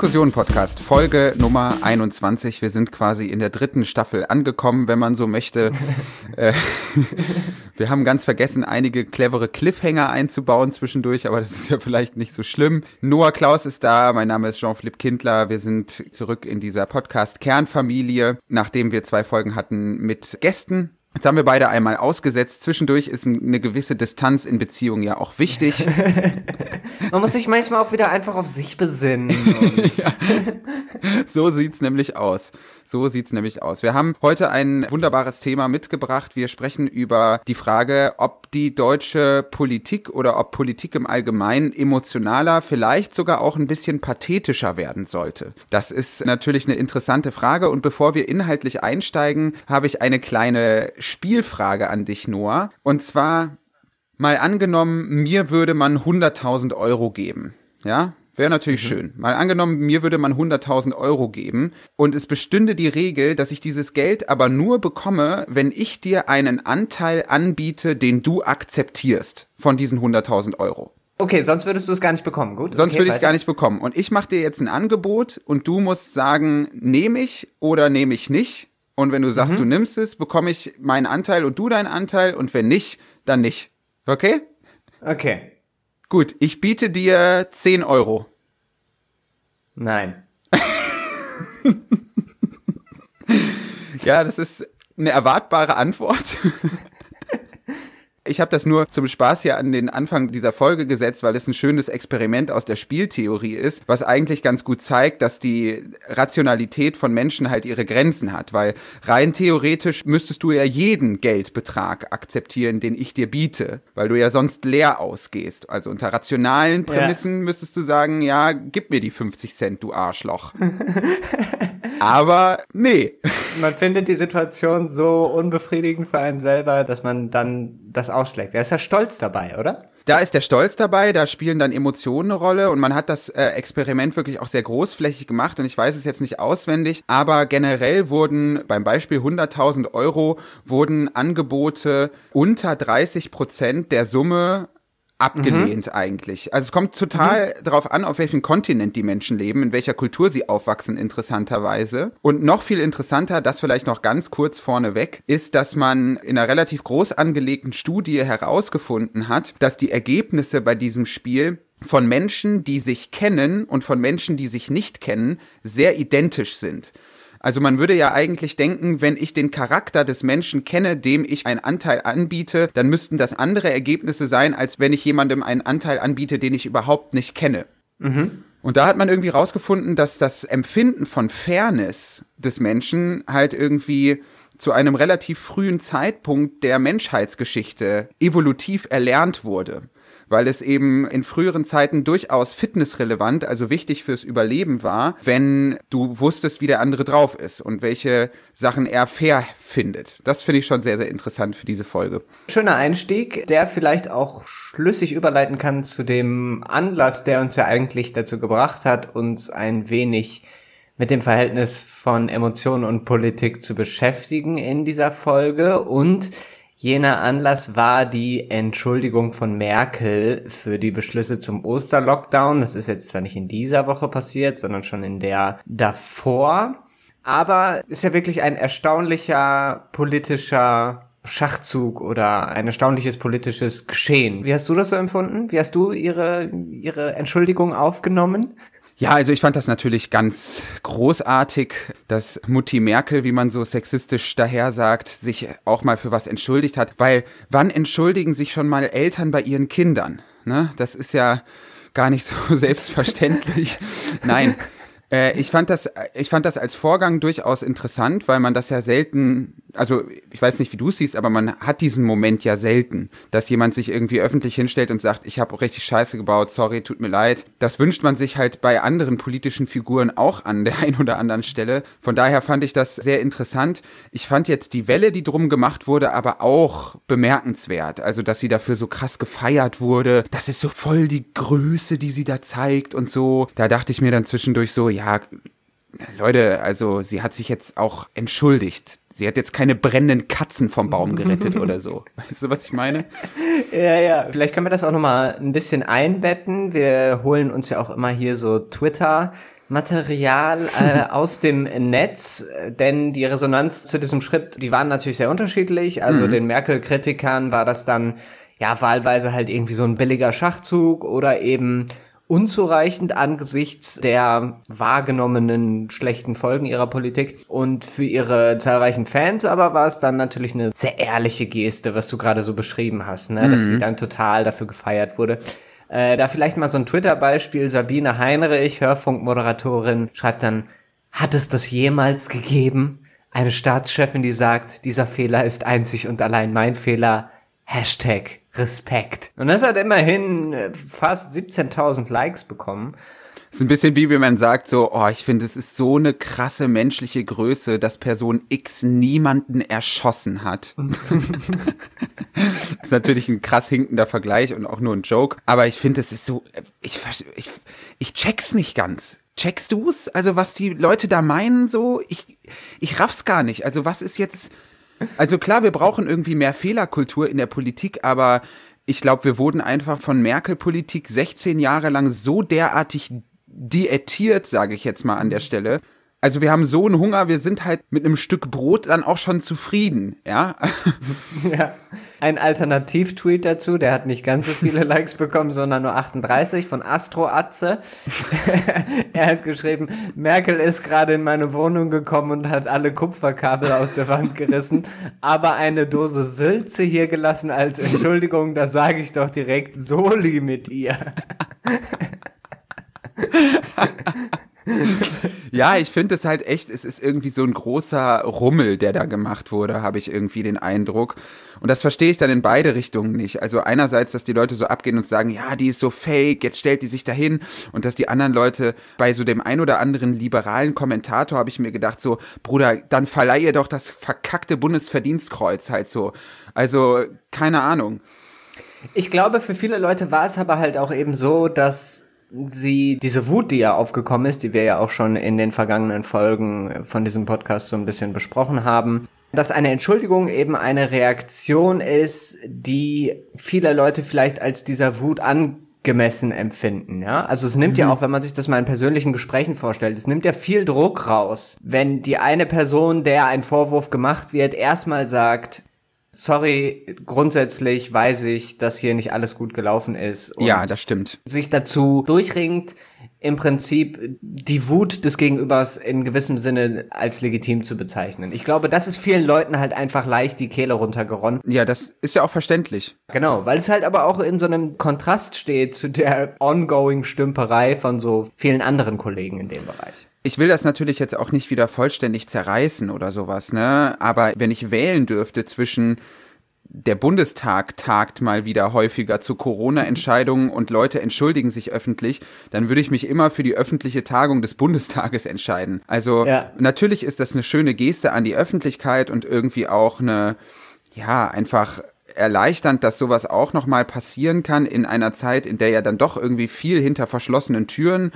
Diskussion-Podcast, Folge Nummer 21. Wir sind quasi in der dritten Staffel angekommen, wenn man so möchte. Äh, wir haben ganz vergessen, einige clevere Cliffhanger einzubauen zwischendurch, aber das ist ja vielleicht nicht so schlimm. Noah Klaus ist da, mein Name ist Jean-Philippe Kindler. Wir sind zurück in dieser Podcast-Kernfamilie, nachdem wir zwei Folgen hatten mit Gästen. Jetzt haben wir beide einmal ausgesetzt. Zwischendurch ist eine gewisse Distanz in Beziehungen ja auch wichtig. Man muss sich manchmal auch wieder einfach auf sich besinnen. ja. So sieht's nämlich aus. So sieht's nämlich aus. Wir haben heute ein wunderbares Thema mitgebracht. Wir sprechen über die Frage, ob die deutsche Politik oder ob Politik im Allgemeinen emotionaler, vielleicht sogar auch ein bisschen pathetischer werden sollte. Das ist natürlich eine interessante Frage. Und bevor wir inhaltlich einsteigen, habe ich eine kleine Spielfrage an dich, Noah. Und zwar mal angenommen, mir würde man 100.000 Euro geben. Ja, Wäre natürlich mhm. schön. Mal angenommen, mir würde man 100.000 Euro geben und es bestünde die Regel, dass ich dieses Geld aber nur bekomme, wenn ich dir einen Anteil anbiete, den du akzeptierst von diesen 100.000 Euro. Okay, sonst würdest du es gar nicht bekommen, gut? Sonst okay, würde ich es gar nicht bekommen. Und ich mache dir jetzt ein Angebot und du musst sagen, nehme ich oder nehme ich nicht. Und wenn du sagst, mhm. du nimmst es, bekomme ich meinen Anteil und du deinen Anteil. Und wenn nicht, dann nicht. Okay? Okay. Gut, ich biete dir 10 Euro. Nein. ja, das ist eine erwartbare Antwort. Ich habe das nur zum Spaß hier an den Anfang dieser Folge gesetzt, weil es ein schönes Experiment aus der Spieltheorie ist, was eigentlich ganz gut zeigt, dass die Rationalität von Menschen halt ihre Grenzen hat, weil rein theoretisch müsstest du ja jeden Geldbetrag akzeptieren, den ich dir biete, weil du ja sonst leer ausgehst. Also unter rationalen Prämissen ja. müsstest du sagen, ja, gib mir die 50 Cent, du Arschloch. Aber nee. Man findet die Situation so unbefriedigend für einen selber, dass man dann das ausschlägt. Er ist ja stolz dabei, oder? Da ist der Stolz dabei, da spielen dann Emotionen eine Rolle und man hat das äh, Experiment wirklich auch sehr großflächig gemacht und ich weiß es jetzt nicht auswendig, aber generell wurden beim Beispiel 100.000 Euro wurden Angebote unter 30 Prozent der Summe abgelehnt mhm. eigentlich. Also es kommt total mhm. darauf an, auf welchem Kontinent die Menschen leben, in welcher Kultur sie aufwachsen, interessanterweise. Und noch viel interessanter, das vielleicht noch ganz kurz vorneweg, ist, dass man in einer relativ groß angelegten Studie herausgefunden hat, dass die Ergebnisse bei diesem Spiel von Menschen, die sich kennen und von Menschen, die sich nicht kennen, sehr identisch sind. Also man würde ja eigentlich denken, wenn ich den Charakter des Menschen kenne, dem ich einen Anteil anbiete, dann müssten das andere Ergebnisse sein, als wenn ich jemandem einen Anteil anbiete, den ich überhaupt nicht kenne. Mhm. Und da hat man irgendwie rausgefunden, dass das Empfinden von Fairness des Menschen halt irgendwie zu einem relativ frühen Zeitpunkt der Menschheitsgeschichte evolutiv erlernt wurde weil es eben in früheren Zeiten durchaus fitnessrelevant, also wichtig fürs Überleben war, wenn du wusstest, wie der andere drauf ist und welche Sachen er fair findet. Das finde ich schon sehr, sehr interessant für diese Folge. Schöner Einstieg, der vielleicht auch schlüssig überleiten kann zu dem Anlass, der uns ja eigentlich dazu gebracht hat, uns ein wenig mit dem Verhältnis von Emotionen und Politik zu beschäftigen in dieser Folge und Jener Anlass war die Entschuldigung von Merkel für die Beschlüsse zum Osterlockdown. Das ist jetzt zwar nicht in dieser Woche passiert, sondern schon in der davor. Aber ist ja wirklich ein erstaunlicher politischer Schachzug oder ein erstaunliches politisches Geschehen. Wie hast du das so empfunden? Wie hast du ihre, ihre Entschuldigung aufgenommen? Ja, also ich fand das natürlich ganz großartig, dass Mutti Merkel, wie man so sexistisch daher sagt, sich auch mal für was entschuldigt hat. Weil wann entschuldigen sich schon mal Eltern bei ihren Kindern? Ne? Das ist ja gar nicht so selbstverständlich. Nein. Äh, ich fand das, ich fand das als Vorgang durchaus interessant, weil man das ja selten also ich weiß nicht, wie du es siehst, aber man hat diesen Moment ja selten, dass jemand sich irgendwie öffentlich hinstellt und sagt, ich habe richtig Scheiße gebaut, sorry, tut mir leid. Das wünscht man sich halt bei anderen politischen Figuren auch an der einen oder anderen Stelle. Von daher fand ich das sehr interessant. Ich fand jetzt die Welle, die drum gemacht wurde, aber auch bemerkenswert. Also, dass sie dafür so krass gefeiert wurde. Das ist so voll die Größe, die sie da zeigt und so. Da dachte ich mir dann zwischendurch so, ja, Leute, also sie hat sich jetzt auch entschuldigt. Sie hat jetzt keine brennenden Katzen vom Baum gerettet oder so. Weißt du, was ich meine? Ja, ja. Vielleicht können wir das auch nochmal ein bisschen einbetten. Wir holen uns ja auch immer hier so Twitter Material äh, aus dem Netz, denn die Resonanz zu diesem Schritt, die waren natürlich sehr unterschiedlich. Also mhm. den Merkel-Kritikern war das dann ja wahlweise halt irgendwie so ein billiger Schachzug oder eben unzureichend angesichts der wahrgenommenen schlechten Folgen ihrer Politik. Und für ihre zahlreichen Fans aber war es dann natürlich eine sehr ehrliche Geste, was du gerade so beschrieben hast, ne? Mhm. dass sie dann total dafür gefeiert wurde. Äh, da vielleicht mal so ein Twitter-Beispiel. Sabine Heinrich, Hörfunkmoderatorin, schreibt dann, hat es das jemals gegeben? Eine Staatschefin, die sagt, dieser Fehler ist einzig und allein mein Fehler. Hashtag Respekt. Und das hat immerhin äh, fast 17.000 Likes bekommen. Das ist ein bisschen wie wenn man sagt so, oh, ich finde, es ist so eine krasse menschliche Größe, dass Person X niemanden erschossen hat. das ist natürlich ein krass hinkender Vergleich und auch nur ein Joke. Aber ich finde, es ist so, ich, ich, ich check's nicht ganz. Checkst du's? Also was die Leute da meinen so? Ich, ich raff's gar nicht. Also was ist jetzt also klar, wir brauchen irgendwie mehr Fehlerkultur in der Politik, aber ich glaube, wir wurden einfach von Merkel-Politik 16 Jahre lang so derartig diätiert, sage ich jetzt mal an der Stelle, also wir haben so einen Hunger, wir sind halt mit einem Stück Brot dann auch schon zufrieden, ja. ja. Ein Alternativ-Tweet dazu, der hat nicht ganz so viele Likes bekommen, sondern nur 38 von Astro Atze. er hat geschrieben, Merkel ist gerade in meine Wohnung gekommen und hat alle Kupferkabel aus der Wand gerissen, aber eine Dose Sülze hier gelassen als Entschuldigung, da sage ich doch direkt Soli mit ihr. Ja, ich finde es halt echt, es ist irgendwie so ein großer Rummel, der da gemacht wurde, habe ich irgendwie den Eindruck. Und das verstehe ich dann in beide Richtungen nicht. Also einerseits, dass die Leute so abgehen und sagen, ja, die ist so fake, jetzt stellt die sich dahin. Und dass die anderen Leute bei so dem ein oder anderen liberalen Kommentator habe ich mir gedacht, so, Bruder, dann verleih ihr doch das verkackte Bundesverdienstkreuz halt so. Also, keine Ahnung. Ich glaube, für viele Leute war es aber halt auch eben so, dass sie diese Wut, die ja aufgekommen ist, die wir ja auch schon in den vergangenen Folgen von diesem Podcast so ein bisschen besprochen haben, dass eine Entschuldigung eben eine Reaktion ist, die viele Leute vielleicht als dieser Wut angemessen empfinden, ja? Also es nimmt mhm. ja auch, wenn man sich das mal in persönlichen Gesprächen vorstellt, es nimmt ja viel Druck raus, wenn die eine Person, der ein Vorwurf gemacht wird, erstmal sagt, sorry, grundsätzlich weiß ich, dass hier nicht alles gut gelaufen ist. Und ja, das stimmt. Sich dazu durchringt, im Prinzip die Wut des Gegenübers in gewissem Sinne als legitim zu bezeichnen. Ich glaube, das ist vielen Leuten halt einfach leicht die Kehle runtergeronnen. Ja, das ist ja auch verständlich. Genau, weil es halt aber auch in so einem Kontrast steht zu der ongoing Stümperei von so vielen anderen Kollegen in dem Bereich. Ich will das natürlich jetzt auch nicht wieder vollständig zerreißen oder sowas, ne? Aber wenn ich wählen dürfte zwischen der Bundestag tagt mal wieder häufiger zu Corona-Entscheidungen und Leute entschuldigen sich öffentlich, dann würde ich mich immer für die öffentliche Tagung des Bundestages entscheiden. Also ja. natürlich ist das eine schöne Geste an die Öffentlichkeit und irgendwie auch eine, ja, einfach erleichternd, dass sowas auch nochmal passieren kann in einer Zeit, in der ja dann doch irgendwie viel hinter verschlossenen Türen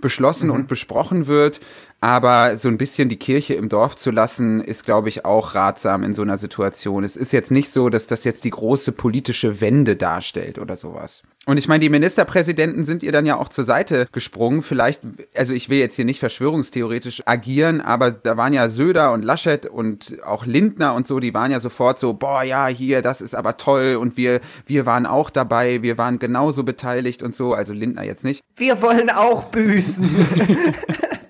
beschlossen mhm. und besprochen wird. Aber so ein bisschen die Kirche im Dorf zu lassen, ist, glaube ich, auch ratsam in so einer Situation. Es ist jetzt nicht so, dass das jetzt die große politische Wende darstellt oder sowas. Und ich meine, die Ministerpräsidenten sind ihr dann ja auch zur Seite gesprungen. Vielleicht, also ich will jetzt hier nicht verschwörungstheoretisch agieren, aber da waren ja Söder und Laschet und auch Lindner und so, die waren ja sofort so, boah, ja, hier, das ist aber toll und wir, wir waren auch dabei, wir waren genauso beteiligt und so. Also Lindner jetzt nicht. Wir wollen auch büßen.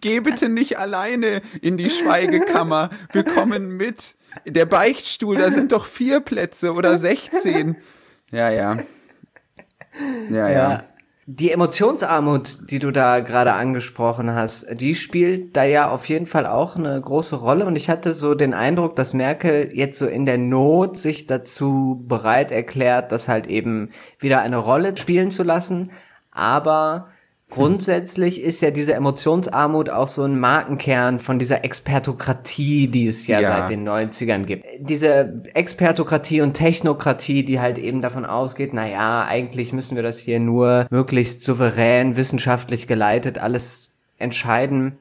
Geh bitte nicht alleine in die Schweigekammer. Wir kommen mit. Der Beichtstuhl, da sind doch vier Plätze oder 16. Ja, ja. Ja, ja. ja. Die Emotionsarmut, die du da gerade angesprochen hast, die spielt da ja auf jeden Fall auch eine große Rolle. Und ich hatte so den Eindruck, dass Merkel jetzt so in der Not sich dazu bereit erklärt, das halt eben wieder eine Rolle spielen zu lassen. Aber Grundsätzlich ist ja diese Emotionsarmut auch so ein Markenkern von dieser Expertokratie, die es ja, ja, seit den 90ern gibt. Diese Expertokratie und Technokratie, die halt eben davon ausgeht, na ja, eigentlich müssen wir das hier nur möglichst souverän, wissenschaftlich geleitet alles entscheiden.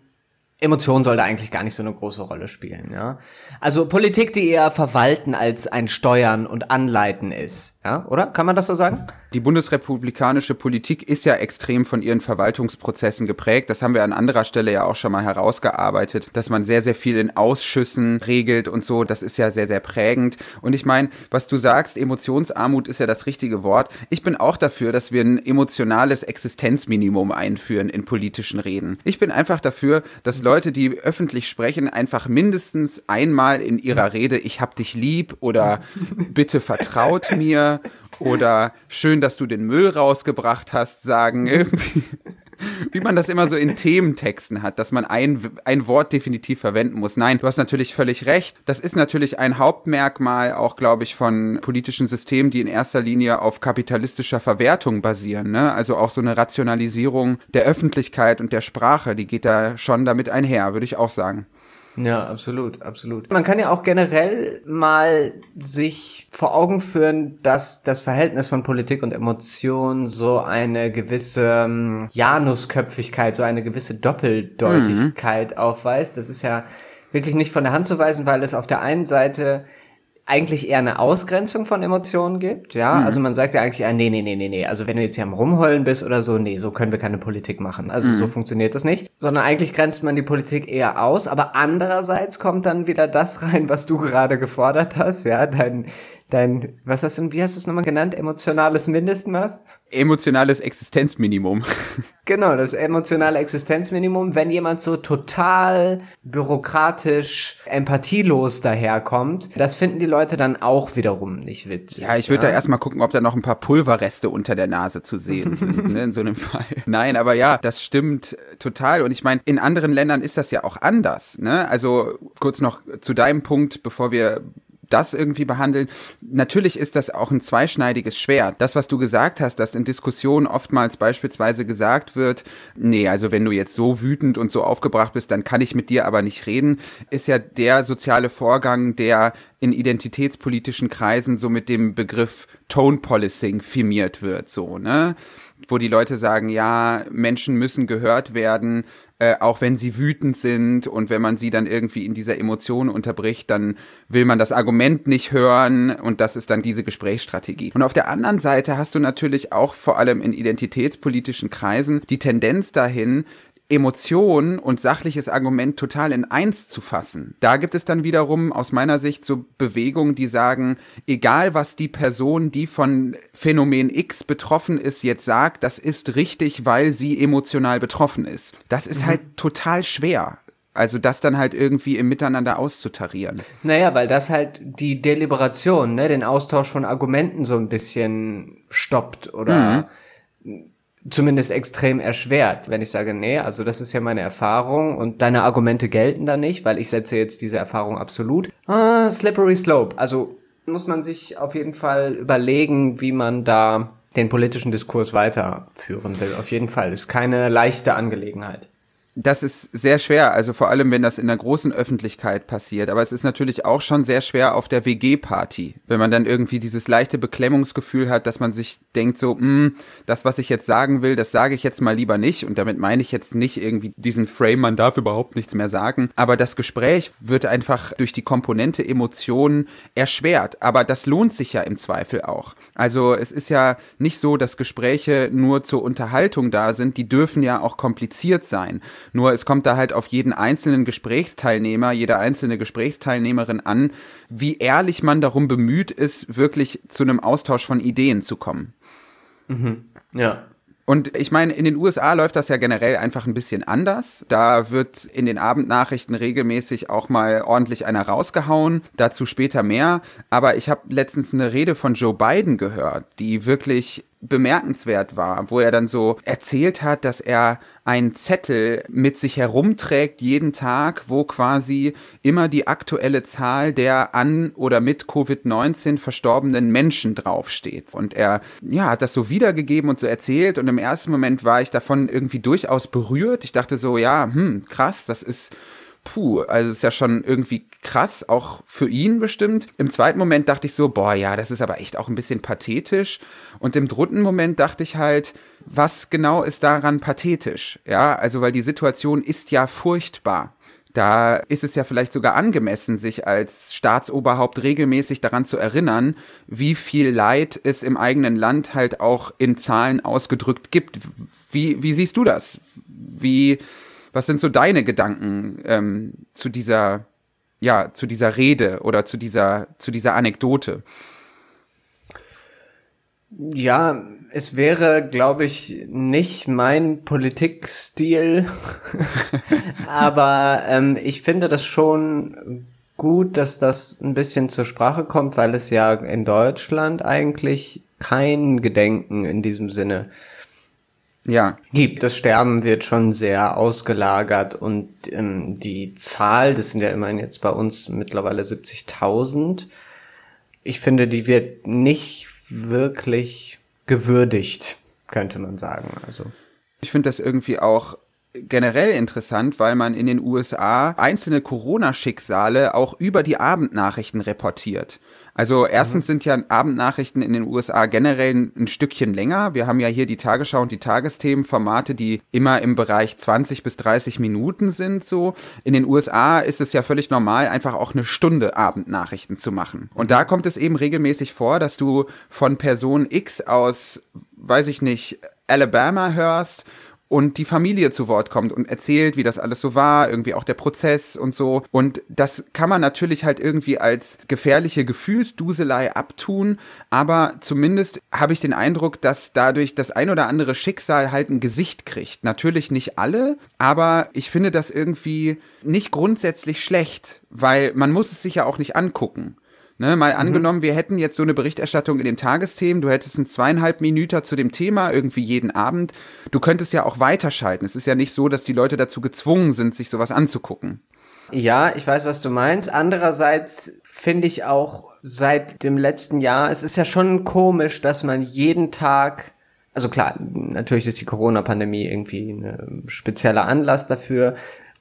Emotion soll da eigentlich gar nicht so eine große Rolle spielen, ja. Also Politik, die eher verwalten als ein Steuern und Anleiten ist, ja, oder? Kann man das so sagen? Die bundesrepublikanische Politik ist ja extrem von ihren Verwaltungsprozessen geprägt. Das haben wir an anderer Stelle ja auch schon mal herausgearbeitet, dass man sehr, sehr viel in Ausschüssen regelt und so. Das ist ja sehr, sehr prägend. Und ich meine, was du sagst, Emotionsarmut ist ja das richtige Wort. Ich bin auch dafür, dass wir ein emotionales Existenzminimum einführen in politischen Reden. Ich bin einfach dafür, dass Leute, die öffentlich sprechen, einfach mindestens einmal in ihrer Rede, ich hab dich lieb oder bitte vertraut mir oder schön, dass du den Müll rausgebracht hast, sagen irgendwie. Wie man das immer so in Thementexten hat, dass man ein, ein Wort definitiv verwenden muss. Nein, du hast natürlich völlig recht. Das ist natürlich ein Hauptmerkmal auch, glaube ich, von politischen Systemen, die in erster Linie auf kapitalistischer Verwertung basieren. Ne? Also auch so eine Rationalisierung der Öffentlichkeit und der Sprache, die geht da schon damit einher, würde ich auch sagen. Ja, absolut, absolut. Man kann ja auch generell mal sich vor Augen führen, dass das Verhältnis von Politik und Emotion so eine gewisse ähm, Janusköpfigkeit, so eine gewisse Doppeldeutigkeit mhm. aufweist. Das ist ja wirklich nicht von der Hand zu weisen, weil es auf der einen Seite eigentlich eher eine Ausgrenzung von Emotionen gibt, ja. Mhm. Also man sagt ja eigentlich, ah, nee, nee, nee, nee, nee. Also wenn du jetzt hier am Rumheulen bist oder so, nee, so können wir keine Politik machen. Also mhm. so funktioniert das nicht. Sondern eigentlich grenzt man die Politik eher aus. Aber andererseits kommt dann wieder das rein, was du gerade gefordert hast, ja. Dein, dein, was hast du, wie hast du es nochmal genannt? Emotionales Mindestmaß? Emotionales Existenzminimum. Genau, das emotionale Existenzminimum, wenn jemand so total bürokratisch, empathielos daherkommt, das finden die Leute dann auch wiederum nicht witzig. Ja, ich würde ja? da erstmal gucken, ob da noch ein paar Pulverreste unter der Nase zu sehen sind, ne, in so einem Fall. Nein, aber ja, das stimmt total. Und ich meine, in anderen Ländern ist das ja auch anders. Ne? Also kurz noch zu deinem Punkt, bevor wir das irgendwie behandeln. Natürlich ist das auch ein zweischneidiges Schwert. Das, was du gesagt hast, dass in Diskussionen oftmals beispielsweise gesagt wird, nee, also wenn du jetzt so wütend und so aufgebracht bist, dann kann ich mit dir aber nicht reden, ist ja der soziale Vorgang, der in identitätspolitischen Kreisen so mit dem Begriff Tone Policing firmiert wird, so, ne? Wo die Leute sagen, ja, Menschen müssen gehört werden, äh, auch wenn sie wütend sind und wenn man sie dann irgendwie in dieser Emotion unterbricht, dann will man das Argument nicht hören und das ist dann diese Gesprächsstrategie. Und auf der anderen Seite hast du natürlich auch vor allem in identitätspolitischen Kreisen die Tendenz dahin, Emotion und sachliches Argument total in eins zu fassen. Da gibt es dann wiederum aus meiner Sicht so Bewegungen, die sagen, egal was die Person, die von Phänomen X betroffen ist, jetzt sagt, das ist richtig, weil sie emotional betroffen ist. Das ist mhm. halt total schwer. Also das dann halt irgendwie im Miteinander auszutarieren. Naja, weil das halt die Deliberation, ne, den Austausch von Argumenten so ein bisschen stoppt oder mhm zumindest extrem erschwert, wenn ich sage, nee, also das ist ja meine Erfahrung und deine Argumente gelten da nicht, weil ich setze jetzt diese Erfahrung absolut. Ah, slippery slope. Also muss man sich auf jeden Fall überlegen, wie man da den politischen Diskurs weiterführen will. Auf jeden Fall. Ist keine leichte Angelegenheit das ist sehr schwer, also vor allem, wenn das in der großen Öffentlichkeit passiert. Aber es ist natürlich auch schon sehr schwer auf der WG-Party, wenn man dann irgendwie dieses leichte Beklemmungsgefühl hat, dass man sich denkt so, hm, das, was ich jetzt sagen will, das sage ich jetzt mal lieber nicht. Und damit meine ich jetzt nicht irgendwie diesen Frame, man darf überhaupt nichts mehr sagen. Aber das Gespräch wird einfach durch die Komponente Emotionen erschwert. Aber das lohnt sich ja im Zweifel auch. Also es ist ja nicht so, dass Gespräche nur zur Unterhaltung da sind. Die dürfen ja auch kompliziert sein. Nur es kommt da halt auf jeden einzelnen Gesprächsteilnehmer, jede einzelne Gesprächsteilnehmerin an, wie ehrlich man darum bemüht ist, wirklich zu einem Austausch von Ideen zu kommen. Mhm. Ja. Und ich meine, in den USA läuft das ja generell einfach ein bisschen anders. Da wird in den Abendnachrichten regelmäßig auch mal ordentlich einer rausgehauen. Dazu später mehr. Aber ich habe letztens eine Rede von Joe Biden gehört, die wirklich bemerkenswert war, wo er dann so erzählt hat, dass er einen Zettel mit sich herumträgt jeden Tag, wo quasi immer die aktuelle Zahl der an oder mit Covid-19 verstorbenen Menschen draufsteht. Und er, ja, hat das so wiedergegeben und so erzählt und im ersten Moment war ich davon irgendwie durchaus berührt. Ich dachte so, ja, hm, krass, das ist puh, also ist ja schon irgendwie krass, auch für ihn bestimmt. Im zweiten Moment dachte ich so, boah, ja, das ist aber echt auch ein bisschen pathetisch. Und im dritten Moment dachte ich halt, was genau ist daran pathetisch? Ja, also weil die Situation ist ja furchtbar. Da ist es ja vielleicht sogar angemessen, sich als Staatsoberhaupt regelmäßig daran zu erinnern, wie viel Leid es im eigenen Land halt auch in Zahlen ausgedrückt gibt. Wie, wie siehst du das? Wie, was sind so deine Gedanken ähm, zu dieser, ja, zu dieser Rede oder zu dieser, zu dieser Anekdote? Ja, es wäre, glaube ich, nicht mein Politikstil, aber ähm, ich finde das schon gut, dass das ein bisschen zur Sprache kommt, weil es ja in Deutschland eigentlich kein Gedenken in diesem Sinne ja. gibt. Das Sterben wird schon sehr ausgelagert und ähm, die Zahl, das sind ja immerhin jetzt bei uns mittlerweile 70.000, ich finde, die wird nicht wirklich gewürdigt, könnte man sagen. Also. Ich finde das irgendwie auch generell interessant, weil man in den USA einzelne Corona-Schicksale auch über die Abendnachrichten reportiert. Also erstens mhm. sind ja Abendnachrichten in den USA generell ein Stückchen länger. Wir haben ja hier die Tagesschau und die Tagesthemenformate, die immer im Bereich 20 bis 30 Minuten sind so. In den USA ist es ja völlig normal, einfach auch eine Stunde Abendnachrichten zu machen. Und da kommt es eben regelmäßig vor, dass du von Person X aus, weiß ich nicht, Alabama hörst und die Familie zu Wort kommt und erzählt, wie das alles so war, irgendwie auch der Prozess und so. Und das kann man natürlich halt irgendwie als gefährliche Gefühlsduselei abtun, aber zumindest habe ich den Eindruck, dass dadurch das ein oder andere Schicksal halt ein Gesicht kriegt. Natürlich nicht alle, aber ich finde das irgendwie nicht grundsätzlich schlecht, weil man muss es sich ja auch nicht angucken. Ne, mal mhm. angenommen, wir hätten jetzt so eine Berichterstattung in den Tagesthemen, du hättest ein zweieinhalb Minuten zu dem Thema irgendwie jeden Abend. Du könntest ja auch weiterschalten. Es ist ja nicht so, dass die Leute dazu gezwungen sind, sich sowas anzugucken. Ja, ich weiß, was du meinst. Andererseits finde ich auch seit dem letzten Jahr, es ist ja schon komisch, dass man jeden Tag, also klar, natürlich ist die Corona-Pandemie irgendwie ein spezieller Anlass dafür,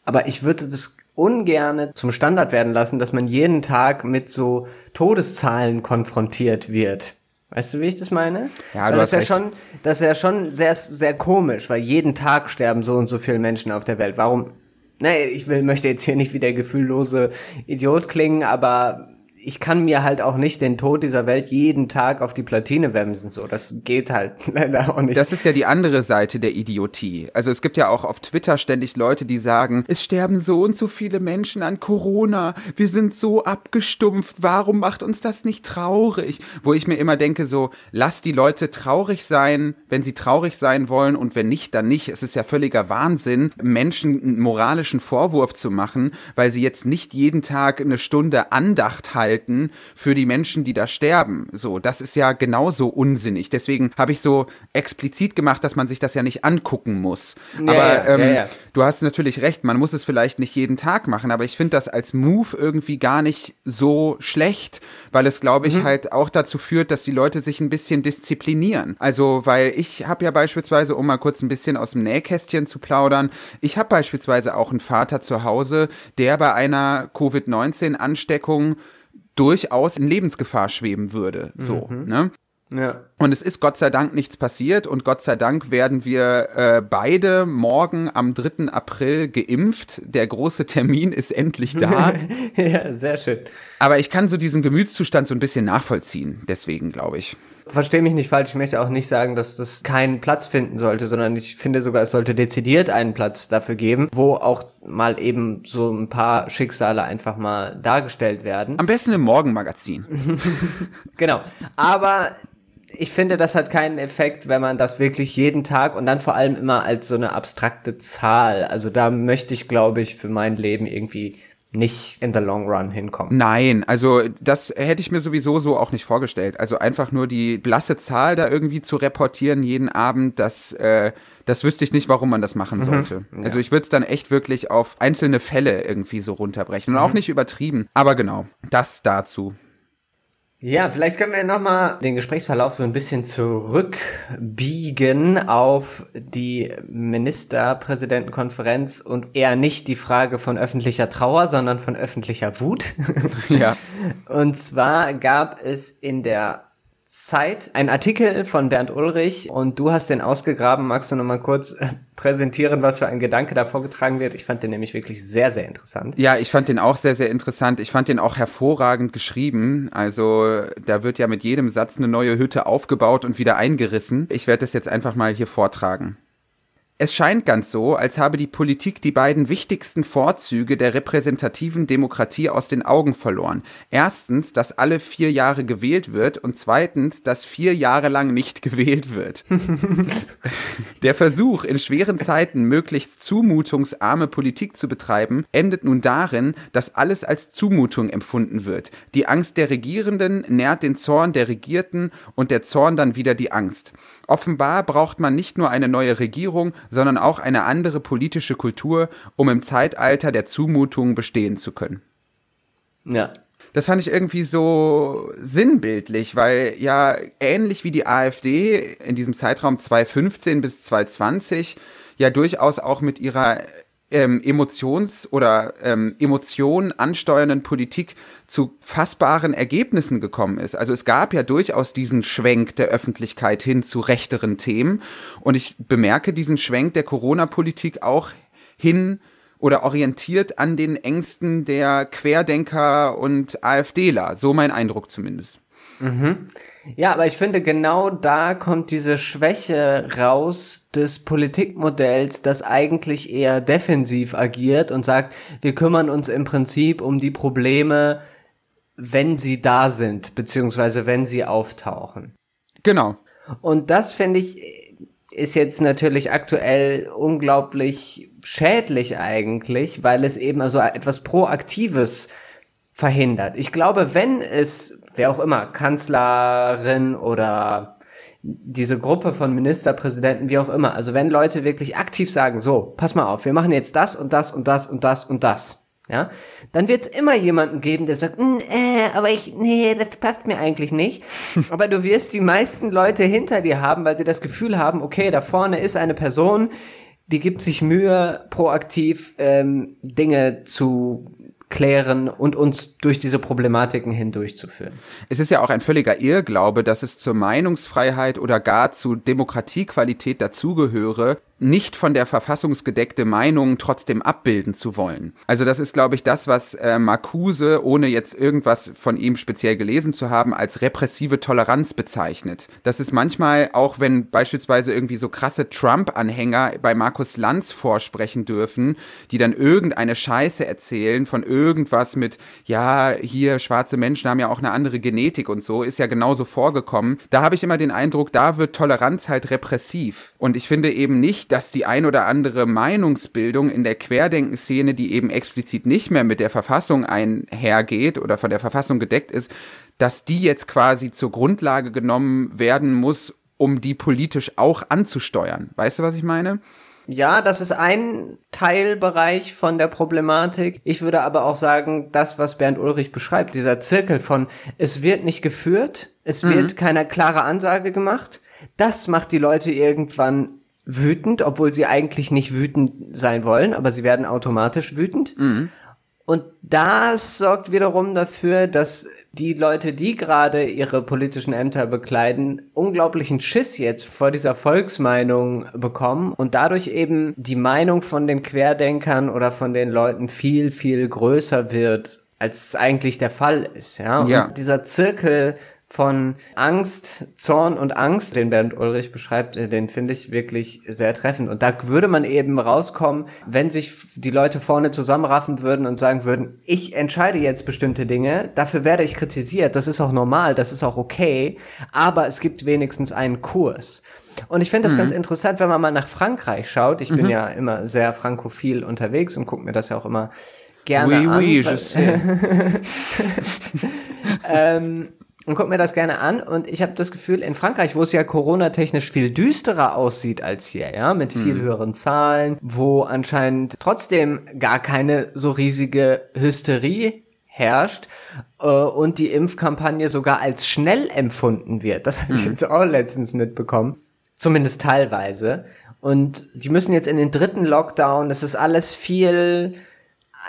aber ich würde das ungerne zum Standard werden lassen, dass man jeden Tag mit so Todeszahlen konfrontiert wird. Weißt du, wie ich das meine? Ja, weil du das hast ist ja schon, das ist ja schon sehr, sehr komisch, weil jeden Tag sterben so und so viele Menschen auf der Welt. Warum? Nee, ich will, möchte jetzt hier nicht wie der gefühllose Idiot klingen, aber ich kann mir halt auch nicht den Tod dieser Welt jeden Tag auf die Platine wemsen, so. Das geht halt leider auch nicht. Das ist ja die andere Seite der Idiotie. Also es gibt ja auch auf Twitter ständig Leute, die sagen, es sterben so und so viele Menschen an Corona. Wir sind so abgestumpft. Warum macht uns das nicht traurig? Wo ich mir immer denke, so, lass die Leute traurig sein, wenn sie traurig sein wollen und wenn nicht, dann nicht. Es ist ja völliger Wahnsinn, Menschen einen moralischen Vorwurf zu machen, weil sie jetzt nicht jeden Tag eine Stunde Andacht halten halten für die Menschen, die da sterben. So, das ist ja genauso unsinnig. Deswegen habe ich so explizit gemacht, dass man sich das ja nicht angucken muss. Ja, aber ja, ähm, ja, du hast natürlich recht, man muss es vielleicht nicht jeden Tag machen, aber ich finde das als Move irgendwie gar nicht so schlecht, weil es, glaube ich, mhm. halt auch dazu führt, dass die Leute sich ein bisschen disziplinieren. Also, weil ich habe ja beispielsweise, um mal kurz ein bisschen aus dem Nähkästchen zu plaudern, ich habe beispielsweise auch einen Vater zu Hause, der bei einer Covid-19-Ansteckung durchaus in Lebensgefahr schweben würde. So, mhm. ne? Ja. Und es ist Gott sei Dank nichts passiert und Gott sei Dank werden wir äh, beide morgen am 3. April geimpft. Der große Termin ist endlich da. ja, sehr schön. Aber ich kann so diesen Gemütszustand so ein bisschen nachvollziehen, deswegen glaube ich. Verstehe mich nicht falsch, ich möchte auch nicht sagen, dass das keinen Platz finden sollte, sondern ich finde sogar, es sollte dezidiert einen Platz dafür geben, wo auch mal eben so ein paar Schicksale einfach mal dargestellt werden. Am besten im Morgenmagazin. genau. Aber ich finde, das hat keinen Effekt, wenn man das wirklich jeden Tag und dann vor allem immer als so eine abstrakte Zahl. Also da möchte ich, glaube ich, für mein Leben irgendwie nicht in the long run hinkommen. Nein, also das hätte ich mir sowieso so auch nicht vorgestellt. Also einfach nur die blasse Zahl da irgendwie zu reportieren jeden Abend, das, äh, das wüsste ich nicht, warum man das machen mhm. sollte. Ja. Also ich würde es dann echt wirklich auf einzelne Fälle irgendwie so runterbrechen und mhm. auch nicht übertrieben. Aber genau, das dazu. Ja, vielleicht können wir nochmal den Gesprächsverlauf so ein bisschen zurückbiegen auf die Ministerpräsidentenkonferenz und eher nicht die Frage von öffentlicher Trauer, sondern von öffentlicher Wut. Ja. Und zwar gab es in der Zeit ein Artikel von Bernd Ulrich und du hast den ausgegraben. Magst du noch mal kurz äh, präsentieren, was für ein Gedanke da vorgetragen wird? Ich fand den nämlich wirklich sehr, sehr interessant. Ja, ich fand den auch sehr, sehr interessant. Ich fand den auch hervorragend geschrieben. Also da wird ja mit jedem Satz eine neue Hütte aufgebaut und wieder eingerissen. Ich werde das jetzt einfach mal hier vortragen. Es scheint ganz so, als habe die Politik die beiden wichtigsten Vorzüge der repräsentativen Demokratie aus den Augen verloren. Erstens, dass alle vier Jahre gewählt wird und zweitens, dass vier Jahre lang nicht gewählt wird. der Versuch, in schweren Zeiten möglichst zumutungsarme Politik zu betreiben, endet nun darin, dass alles als Zumutung empfunden wird. Die Angst der Regierenden nährt den Zorn der Regierten und der Zorn dann wieder die Angst. Offenbar braucht man nicht nur eine neue Regierung, sondern auch eine andere politische Kultur, um im Zeitalter der Zumutungen bestehen zu können. Ja. Das fand ich irgendwie so sinnbildlich, weil ja ähnlich wie die AfD in diesem Zeitraum 2015 bis 2020 ja durchaus auch mit ihrer ähm, Emotions- oder ähm, Emotionen ansteuernden Politik zu fassbaren Ergebnissen gekommen ist. Also es gab ja durchaus diesen Schwenk der Öffentlichkeit hin zu rechteren Themen und ich bemerke diesen Schwenk der Corona-Politik auch hin oder orientiert an den Ängsten der Querdenker und AfDler. So mein Eindruck zumindest. Mhm. Ja, aber ich finde, genau da kommt diese Schwäche raus des Politikmodells, das eigentlich eher defensiv agiert und sagt, wir kümmern uns im Prinzip um die Probleme, wenn sie da sind, beziehungsweise wenn sie auftauchen. Genau. Und das finde ich ist jetzt natürlich aktuell unglaublich schädlich eigentlich, weil es eben also etwas Proaktives verhindert. Ich glaube, wenn es wer auch immer, Kanzlerin oder diese Gruppe von Ministerpräsidenten, wie auch immer. Also wenn Leute wirklich aktiv sagen, so, pass mal auf, wir machen jetzt das und das und das und das und das, ja, dann wird es immer jemanden geben, der sagt, äh, aber ich, nee, das passt mir eigentlich nicht. aber du wirst die meisten Leute hinter dir haben, weil sie das Gefühl haben, okay, da vorne ist eine Person, die gibt sich Mühe, proaktiv ähm, Dinge zu klären und uns durch diese Problematiken hindurchzuführen. Es ist ja auch ein völliger Irrglaube, dass es zur Meinungsfreiheit oder gar zu Demokratiequalität dazugehöre, nicht von der verfassungsgedeckte Meinung trotzdem abbilden zu wollen. Also das ist, glaube ich, das, was äh, Marcuse, ohne jetzt irgendwas von ihm speziell gelesen zu haben, als repressive Toleranz bezeichnet. Das ist manchmal, auch wenn beispielsweise irgendwie so krasse Trump-Anhänger bei Markus Lanz vorsprechen dürfen, die dann irgendeine Scheiße erzählen von irgendwas mit, ja, hier schwarze Menschen haben ja auch eine andere Genetik und so, ist ja genauso vorgekommen. Da habe ich immer den Eindruck, da wird Toleranz halt repressiv. Und ich finde eben nicht, dass die ein oder andere Meinungsbildung in der Querdenkenszene, die eben explizit nicht mehr mit der Verfassung einhergeht oder von der Verfassung gedeckt ist, dass die jetzt quasi zur Grundlage genommen werden muss, um die politisch auch anzusteuern. Weißt du, was ich meine? Ja, das ist ein Teilbereich von der Problematik. Ich würde aber auch sagen, das, was Bernd Ulrich beschreibt, dieser Zirkel von, es wird nicht geführt, es mhm. wird keine klare Ansage gemacht, das macht die Leute irgendwann wütend, obwohl sie eigentlich nicht wütend sein wollen, aber sie werden automatisch wütend. Mhm. Und das sorgt wiederum dafür, dass die Leute, die gerade ihre politischen Ämter bekleiden, unglaublichen Schiss jetzt vor dieser Volksmeinung bekommen und dadurch eben die Meinung von den Querdenkern oder von den Leuten viel, viel größer wird, als es eigentlich der Fall ist. Ja? ja. Und dieser Zirkel von Angst, Zorn und Angst, den Bernd Ulrich beschreibt, äh, den finde ich wirklich sehr treffend. Und da würde man eben rauskommen, wenn sich die Leute vorne zusammenraffen würden und sagen würden, ich entscheide jetzt bestimmte Dinge, dafür werde ich kritisiert, das ist auch normal, das ist auch okay, aber es gibt wenigstens einen Kurs. Und ich finde das mhm. ganz interessant, wenn man mal nach Frankreich schaut. Ich mhm. bin ja immer sehr frankophil unterwegs und gucke mir das ja auch immer gerne oui, an. Oui, je sais. ähm, und guck mir das gerne an. Und ich habe das Gefühl, in Frankreich, wo es ja Corona-technisch viel düsterer aussieht als hier, ja, mit viel mhm. höheren Zahlen, wo anscheinend trotzdem gar keine so riesige Hysterie herrscht äh, und die Impfkampagne sogar als schnell empfunden wird. Das habe ich mhm. jetzt auch letztens mitbekommen. Zumindest teilweise. Und die müssen jetzt in den dritten Lockdown. Das ist alles viel,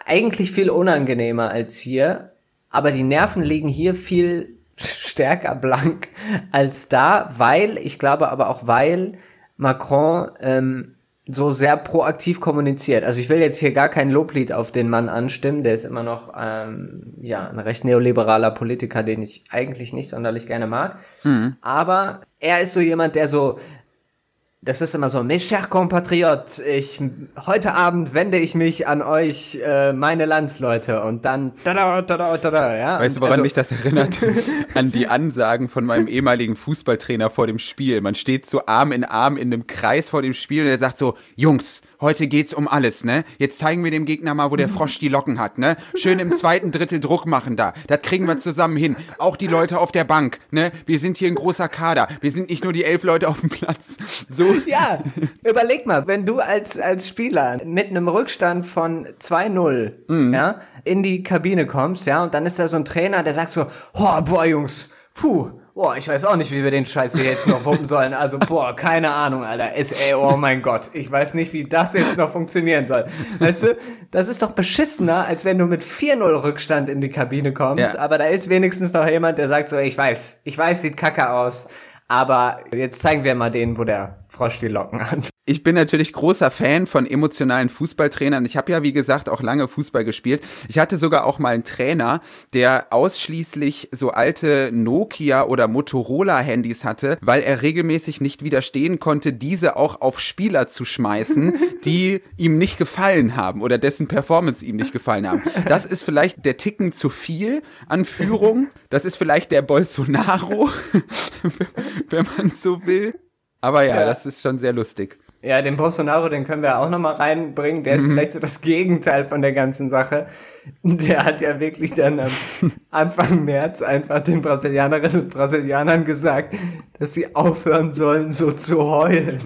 eigentlich viel unangenehmer als hier. Aber die Nerven liegen hier viel stärker blank als da, weil, ich glaube aber auch, weil Macron ähm, so sehr proaktiv kommuniziert. Also ich will jetzt hier gar kein Loblied auf den Mann anstimmen, der ist immer noch ähm, ja ein recht neoliberaler Politiker, den ich eigentlich nicht sonderlich gerne mag. Mhm. Aber er ist so jemand, der so das ist immer so, mes chers compatriotes, ich, heute Abend wende ich mich an euch, äh, meine Landsleute, und dann, tada, tada, tada, ja. Weißt du, woran also, mich das erinnert? an die Ansagen von meinem ehemaligen Fußballtrainer vor dem Spiel. Man steht so Arm in Arm in einem Kreis vor dem Spiel und er sagt so, Jungs, heute geht's um alles, ne? Jetzt zeigen wir dem Gegner mal, wo der Frosch die Locken hat, ne? Schön im zweiten Drittel Druck machen da. Das kriegen wir zusammen hin. Auch die Leute auf der Bank, ne? Wir sind hier ein großer Kader. Wir sind nicht nur die elf Leute auf dem Platz. So. Ja, überleg mal, wenn du als, als Spieler mit einem Rückstand von 2-0, mhm. ja, in die Kabine kommst, ja, und dann ist da so ein Trainer, der sagt so, oh, boah, Jungs, puh, Boah, ich weiß auch nicht, wie wir den Scheiß hier jetzt noch wuppen sollen. Also, boah, keine Ahnung, Alter. SA, oh mein Gott. Ich weiß nicht, wie das jetzt noch funktionieren soll. Weißt du, das ist doch beschissener, als wenn du mit 4-0 Rückstand in die Kabine kommst. Ja. Aber da ist wenigstens noch jemand, der sagt so, ich weiß, ich weiß, sieht kacke aus. Aber jetzt zeigen wir mal denen, wo der Frosch die Locken hat. Ich bin natürlich großer Fan von emotionalen Fußballtrainern. Ich habe ja, wie gesagt, auch lange Fußball gespielt. Ich hatte sogar auch mal einen Trainer, der ausschließlich so alte Nokia oder Motorola-Handys hatte, weil er regelmäßig nicht widerstehen konnte, diese auch auf Spieler zu schmeißen, die ihm nicht gefallen haben oder dessen Performance ihm nicht gefallen haben. Das ist vielleicht der Ticken zu viel an Führung. Das ist vielleicht der Bolsonaro, wenn man so will. Aber ja, ja, das ist schon sehr lustig. Ja, den Bolsonaro, den können wir auch nochmal reinbringen. Der ist mhm. vielleicht so das Gegenteil von der ganzen Sache. Der hat ja wirklich dann am Anfang März einfach den Brasilianerinnen und Brasilianern gesagt, dass sie aufhören sollen, so zu heulen.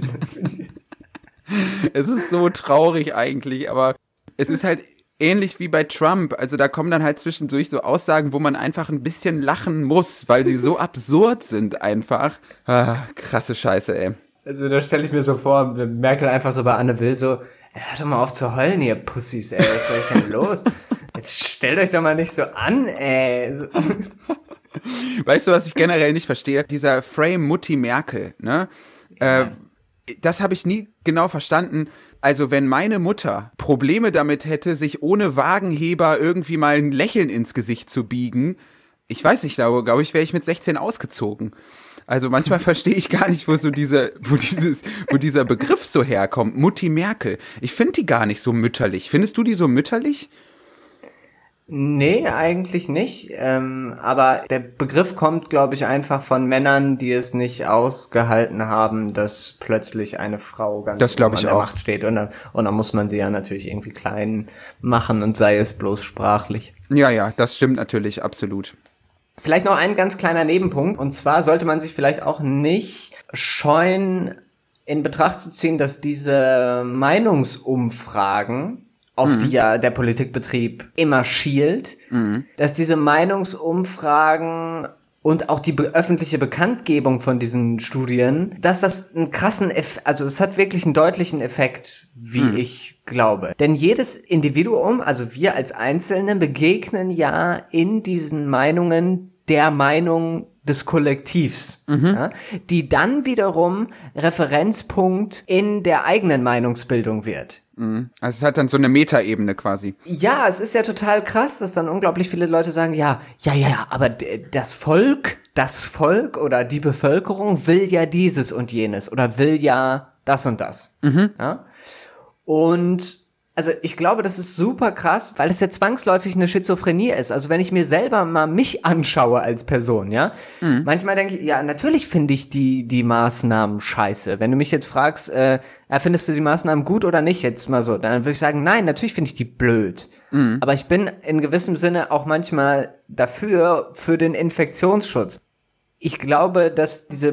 es ist so traurig eigentlich, aber es ist halt ähnlich wie bei Trump. Also da kommen dann halt zwischendurch so Aussagen, wo man einfach ein bisschen lachen muss, weil sie so absurd sind einfach. Ah, krasse Scheiße, ey. Also da stelle ich mir so vor, Merkel einfach so bei Anne Will so, hört doch mal auf zu heulen, ihr Pussys, ey, was war ich denn los? Jetzt stellt euch doch mal nicht so an, ey. Weißt du, was ich generell nicht verstehe? Dieser Frame Mutti Merkel, ne? Ja. Äh, das habe ich nie genau verstanden. Also wenn meine Mutter Probleme damit hätte, sich ohne Wagenheber irgendwie mal ein Lächeln ins Gesicht zu biegen, ich weiß nicht, glaube glaub ich, wäre ich mit 16 ausgezogen. Also manchmal verstehe ich gar nicht, wo so diese, wo dieses, wo dieser Begriff so herkommt. Mutti Merkel. Ich finde die gar nicht so mütterlich. Findest du die so mütterlich? Nee, eigentlich nicht. Ähm, aber der Begriff kommt, glaube ich, einfach von Männern, die es nicht ausgehalten haben, dass plötzlich eine Frau ganz das oben an der auch. Macht steht. Und dann, und dann muss man sie ja natürlich irgendwie klein machen und sei es bloß sprachlich. Ja, ja, das stimmt natürlich, absolut. Vielleicht noch ein ganz kleiner Nebenpunkt. Und zwar sollte man sich vielleicht auch nicht scheuen, in Betracht zu ziehen, dass diese Meinungsumfragen, auf mhm. die ja der Politikbetrieb immer schielt, mhm. dass diese Meinungsumfragen und auch die öffentliche Bekanntgebung von diesen Studien, dass das einen krassen, Eff also es hat wirklich einen deutlichen Effekt, wie mhm. ich glaube. Denn jedes Individuum, also wir als Einzelne, begegnen ja in diesen Meinungen der Meinung des Kollektivs, mhm. ja, die dann wiederum Referenzpunkt in der eigenen Meinungsbildung wird. Mhm. Also es hat dann so eine Metaebene quasi. Ja, es ist ja total krass, dass dann unglaublich viele Leute sagen, ja, ja, ja, ja, aber das Volk, das Volk oder die Bevölkerung will ja dieses und jenes oder will ja das und das. Mhm. Ja? Und also ich glaube, das ist super krass, weil es ja zwangsläufig eine Schizophrenie ist. Also wenn ich mir selber mal mich anschaue als Person, ja, mhm. manchmal denke ich, ja, natürlich finde ich die die Maßnahmen scheiße. Wenn du mich jetzt fragst, äh, findest du die Maßnahmen gut oder nicht, jetzt mal so, dann würde ich sagen, nein, natürlich finde ich die blöd. Mhm. Aber ich bin in gewissem Sinne auch manchmal dafür für den Infektionsschutz. Ich glaube, dass diese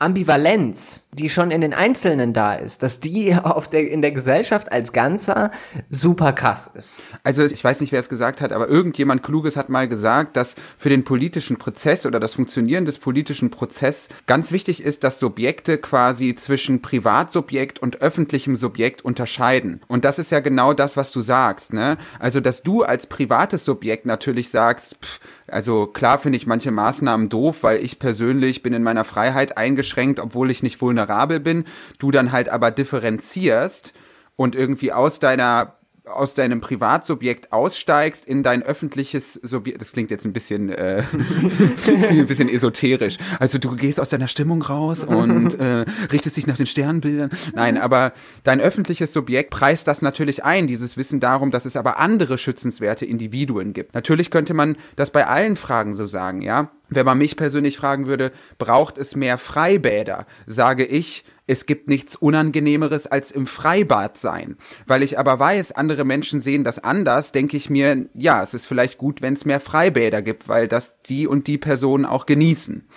Ambivalenz, die schon in den Einzelnen da ist, dass die auf der, in der Gesellschaft als Ganzer super krass ist. Also ich weiß nicht, wer es gesagt hat, aber irgendjemand Kluges hat mal gesagt, dass für den politischen Prozess oder das Funktionieren des politischen Prozesses ganz wichtig ist, dass Subjekte quasi zwischen Privatsubjekt und öffentlichem Subjekt unterscheiden. Und das ist ja genau das, was du sagst. Ne? Also, dass du als privates Subjekt natürlich sagst, pff, also klar finde ich manche Maßnahmen doof, weil ich persönlich bin in meiner Freiheit eingeschränkt, obwohl ich nicht vulnerabel bin. Du dann halt aber differenzierst und irgendwie aus deiner aus deinem Privatsubjekt aussteigst in dein öffentliches Subjekt. Das klingt jetzt ein bisschen, äh, ein bisschen esoterisch. Also du gehst aus deiner Stimmung raus und äh, richtest dich nach den Sternbildern. Nein, aber dein öffentliches Subjekt preist das natürlich ein, dieses Wissen darum, dass es aber andere schützenswerte Individuen gibt. Natürlich könnte man das bei allen Fragen so sagen, ja. Wenn man mich persönlich fragen würde, braucht es mehr Freibäder, sage ich, es gibt nichts Unangenehmeres als im Freibad sein. Weil ich aber weiß, andere Menschen sehen das anders, denke ich mir, ja, es ist vielleicht gut, wenn es mehr Freibäder gibt, weil das die und die Personen auch genießen.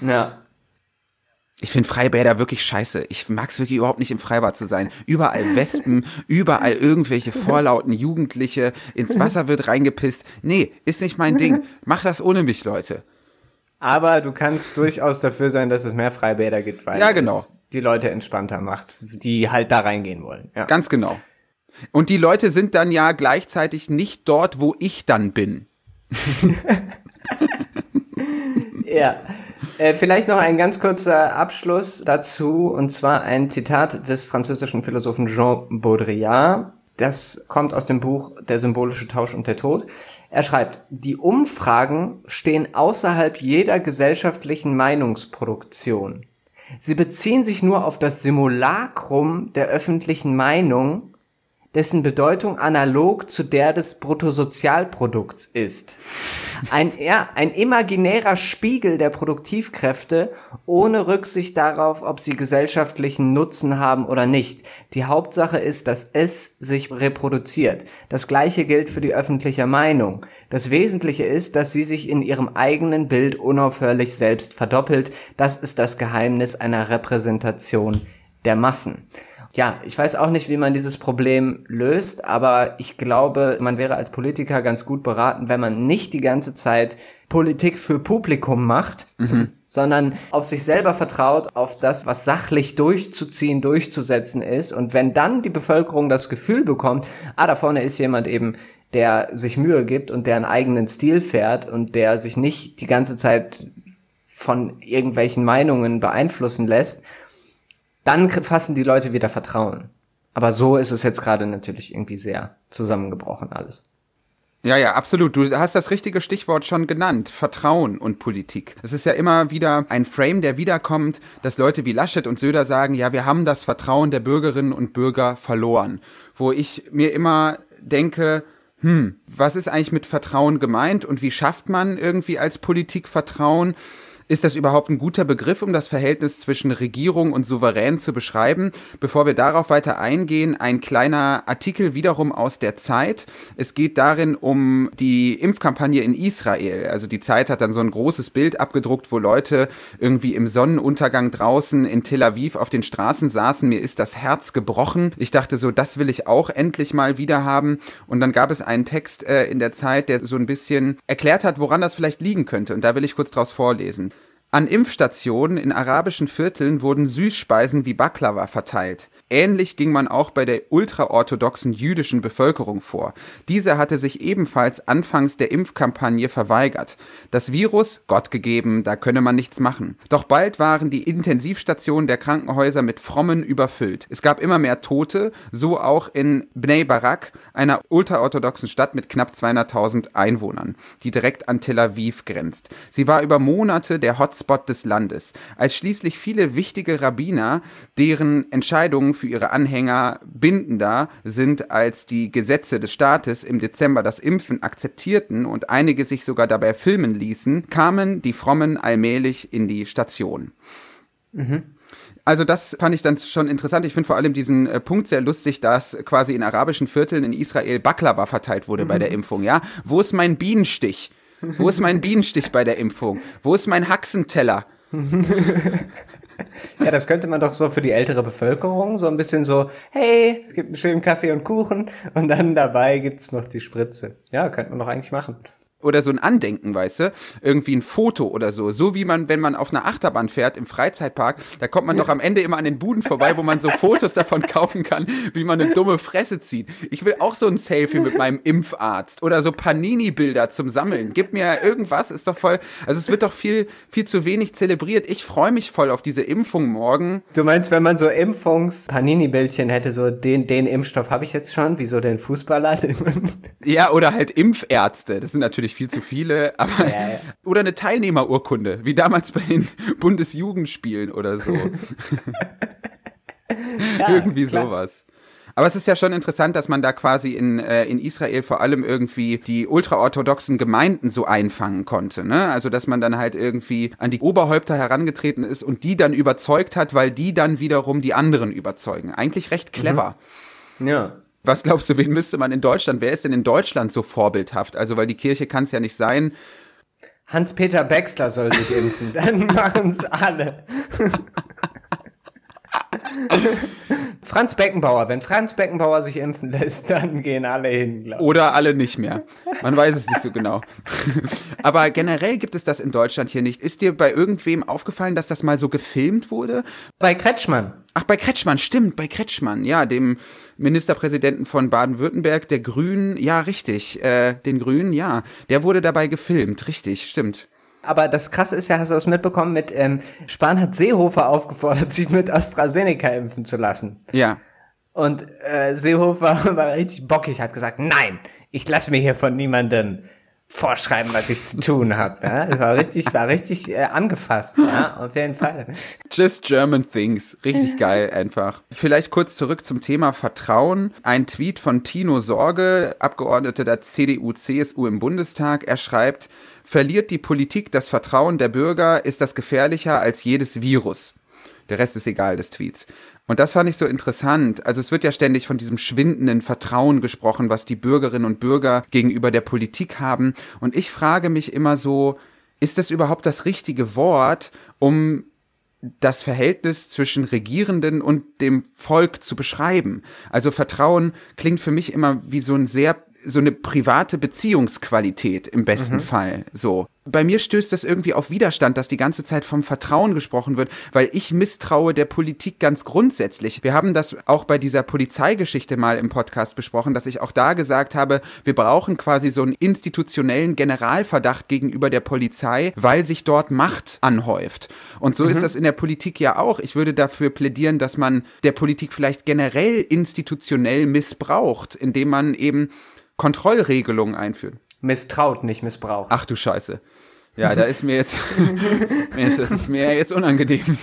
Ja. Ich finde Freibäder wirklich scheiße. Ich mag es wirklich überhaupt nicht im Freibad zu sein. Überall Wespen, überall irgendwelche vorlauten Jugendliche, ins Wasser wird reingepisst. Nee, ist nicht mein Ding. Mach das ohne mich, Leute. Aber du kannst durchaus dafür sein, dass es mehr Freibäder gibt, weil ja, genau. es die Leute entspannter macht, die halt da reingehen wollen. Ja. Ganz genau. Und die Leute sind dann ja gleichzeitig nicht dort, wo ich dann bin. ja. Äh, vielleicht noch ein ganz kurzer Abschluss dazu, und zwar ein Zitat des französischen Philosophen Jean Baudrillard. Das kommt aus dem Buch Der symbolische Tausch und der Tod. Er schreibt, die Umfragen stehen außerhalb jeder gesellschaftlichen Meinungsproduktion. Sie beziehen sich nur auf das Simulacrum der öffentlichen Meinung, dessen Bedeutung analog zu der des Bruttosozialprodukts ist. Ein, ja, ein imaginärer Spiegel der Produktivkräfte ohne Rücksicht darauf, ob sie gesellschaftlichen Nutzen haben oder nicht. Die Hauptsache ist, dass es sich reproduziert. Das gleiche gilt für die öffentliche Meinung. Das Wesentliche ist, dass sie sich in ihrem eigenen Bild unaufhörlich selbst verdoppelt. Das ist das Geheimnis einer Repräsentation der Massen ja, ich weiß auch nicht, wie man dieses Problem löst, aber ich glaube, man wäre als Politiker ganz gut beraten, wenn man nicht die ganze Zeit Politik für Publikum macht, mhm. sondern auf sich selber vertraut, auf das, was sachlich durchzuziehen, durchzusetzen ist. Und wenn dann die Bevölkerung das Gefühl bekommt, ah, da vorne ist jemand eben, der sich Mühe gibt und der einen eigenen Stil fährt und der sich nicht die ganze Zeit von irgendwelchen Meinungen beeinflussen lässt, dann fassen die Leute wieder Vertrauen. Aber so ist es jetzt gerade natürlich irgendwie sehr zusammengebrochen alles. Ja, ja, absolut. Du hast das richtige Stichwort schon genannt. Vertrauen und Politik. Es ist ja immer wieder ein Frame, der wiederkommt, dass Leute wie Laschet und Söder sagen, ja, wir haben das Vertrauen der Bürgerinnen und Bürger verloren. Wo ich mir immer denke, hm, was ist eigentlich mit Vertrauen gemeint und wie schafft man irgendwie als Politik Vertrauen? Ist das überhaupt ein guter Begriff, um das Verhältnis zwischen Regierung und Souverän zu beschreiben? Bevor wir darauf weiter eingehen, ein kleiner Artikel wiederum aus der Zeit. Es geht darin um die Impfkampagne in Israel. Also die Zeit hat dann so ein großes Bild abgedruckt, wo Leute irgendwie im Sonnenuntergang draußen in Tel Aviv auf den Straßen saßen. Mir ist das Herz gebrochen. Ich dachte so, das will ich auch endlich mal wieder haben. Und dann gab es einen Text äh, in der Zeit, der so ein bisschen erklärt hat, woran das vielleicht liegen könnte. Und da will ich kurz draus vorlesen. An Impfstationen in arabischen Vierteln wurden Süßspeisen wie Baklava verteilt. Ähnlich ging man auch bei der ultraorthodoxen jüdischen Bevölkerung vor. Diese hatte sich ebenfalls anfangs der Impfkampagne verweigert. Das Virus, Gott gegeben, da könne man nichts machen. Doch bald waren die Intensivstationen der Krankenhäuser mit Frommen überfüllt. Es gab immer mehr Tote, so auch in Bnei Barak, einer ultraorthodoxen Stadt mit knapp 200.000 Einwohnern, die direkt an Tel Aviv grenzt. Sie war über Monate der Hotspot des Landes. Als schließlich viele wichtige Rabbiner, deren Entscheidungen für ihre Anhänger bindender sind als die Gesetze des Staates im Dezember das Impfen akzeptierten und einige sich sogar dabei filmen ließen, kamen die Frommen allmählich in die Station. Mhm. Also das fand ich dann schon interessant. Ich finde vor allem diesen äh, Punkt sehr lustig, dass quasi in arabischen Vierteln in Israel Baklava verteilt wurde mhm. bei der Impfung. Ja, wo ist mein Bienenstich? Wo ist mein Bienenstich bei der Impfung? Wo ist mein Haxenteller? Ja, das könnte man doch so für die ältere Bevölkerung so ein bisschen so, hey, es gibt einen schönen Kaffee und Kuchen und dann dabei gibt's noch die Spritze. Ja, könnte man doch eigentlich machen oder so ein Andenken, weißt du? Irgendwie ein Foto oder so. So wie man, wenn man auf einer Achterbahn fährt im Freizeitpark, da kommt man doch am Ende immer an den Buden vorbei, wo man so Fotos davon kaufen kann, wie man eine dumme Fresse zieht. Ich will auch so ein Selfie mit meinem Impfarzt oder so Panini-Bilder zum Sammeln. Gib mir irgendwas, ist doch voll, also es wird doch viel, viel zu wenig zelebriert. Ich freue mich voll auf diese Impfung morgen. Du meinst, wenn man so Impfungs-Panini-Bildchen hätte, so den, den Impfstoff habe ich jetzt schon, wie so den Fußballer? ja, oder halt Impfärzte. Das sind natürlich natürlich viel zu viele, aber ja, ja. oder eine Teilnehmerurkunde, wie damals bei den Bundesjugendspielen oder so. ja, Irgendwie klar. sowas. Aber es ist ja schon interessant, dass man da quasi in, äh, in Israel vor allem irgendwie die ultraorthodoxen Gemeinden so einfangen konnte. Ne? Also, dass man dann halt irgendwie an die Oberhäupter herangetreten ist und die dann überzeugt hat, weil die dann wiederum die anderen überzeugen. Eigentlich recht clever. Mhm. Ja. Was glaubst du, wen müsste man in Deutschland, wer ist denn in Deutschland so vorbildhaft? Also, weil die Kirche kann es ja nicht sein. Hans-Peter Baxter soll sich impfen, dann machen es alle. Franz Beckenbauer, wenn Franz Beckenbauer sich impfen lässt, dann gehen alle hin, glaube ich. Oder alle nicht mehr. Man weiß es nicht so genau. Aber generell gibt es das in Deutschland hier nicht. Ist dir bei irgendwem aufgefallen, dass das mal so gefilmt wurde? Bei Kretschmann. Ach, bei Kretschmann, stimmt, bei Kretschmann, ja, dem Ministerpräsidenten von Baden-Württemberg, der Grünen, ja, richtig, äh, den Grünen, ja, der wurde dabei gefilmt, richtig, stimmt. Aber das Krasse ist ja, hast du das mitbekommen, mit ähm, Spahn hat Seehofer aufgefordert, sich mit AstraZeneca impfen zu lassen. Ja. Und äh, Seehofer war richtig bockig, hat gesagt, nein, ich lasse mir hier von niemandem vorschreiben, was ich zu tun habe. Ja? war richtig, war richtig äh, angefasst, ja, auf jeden Fall. Just German Things. Richtig geil einfach. Vielleicht kurz zurück zum Thema Vertrauen. Ein Tweet von Tino Sorge, Abgeordneter der CDU-CSU im Bundestag. Er schreibt, verliert die Politik das Vertrauen der Bürger, ist das gefährlicher als jedes Virus. Der Rest ist egal des Tweets. Und das fand ich so interessant. Also es wird ja ständig von diesem schwindenden Vertrauen gesprochen, was die Bürgerinnen und Bürger gegenüber der Politik haben. Und ich frage mich immer so, ist das überhaupt das richtige Wort, um das Verhältnis zwischen Regierenden und dem Volk zu beschreiben? Also Vertrauen klingt für mich immer wie so ein sehr so eine private Beziehungsqualität im besten mhm. Fall. So. Bei mir stößt das irgendwie auf Widerstand, dass die ganze Zeit vom Vertrauen gesprochen wird, weil ich misstraue der Politik ganz grundsätzlich. Wir haben das auch bei dieser Polizeigeschichte mal im Podcast besprochen, dass ich auch da gesagt habe, wir brauchen quasi so einen institutionellen Generalverdacht gegenüber der Polizei, weil sich dort Macht anhäuft. Und so mhm. ist das in der Politik ja auch. Ich würde dafür plädieren, dass man der Politik vielleicht generell institutionell missbraucht, indem man eben Kontrollregelungen einführt. Misstraut, nicht missbraucht. Ach du Scheiße. Ja, da ist mir jetzt, Mensch, das ist mir jetzt unangenehm.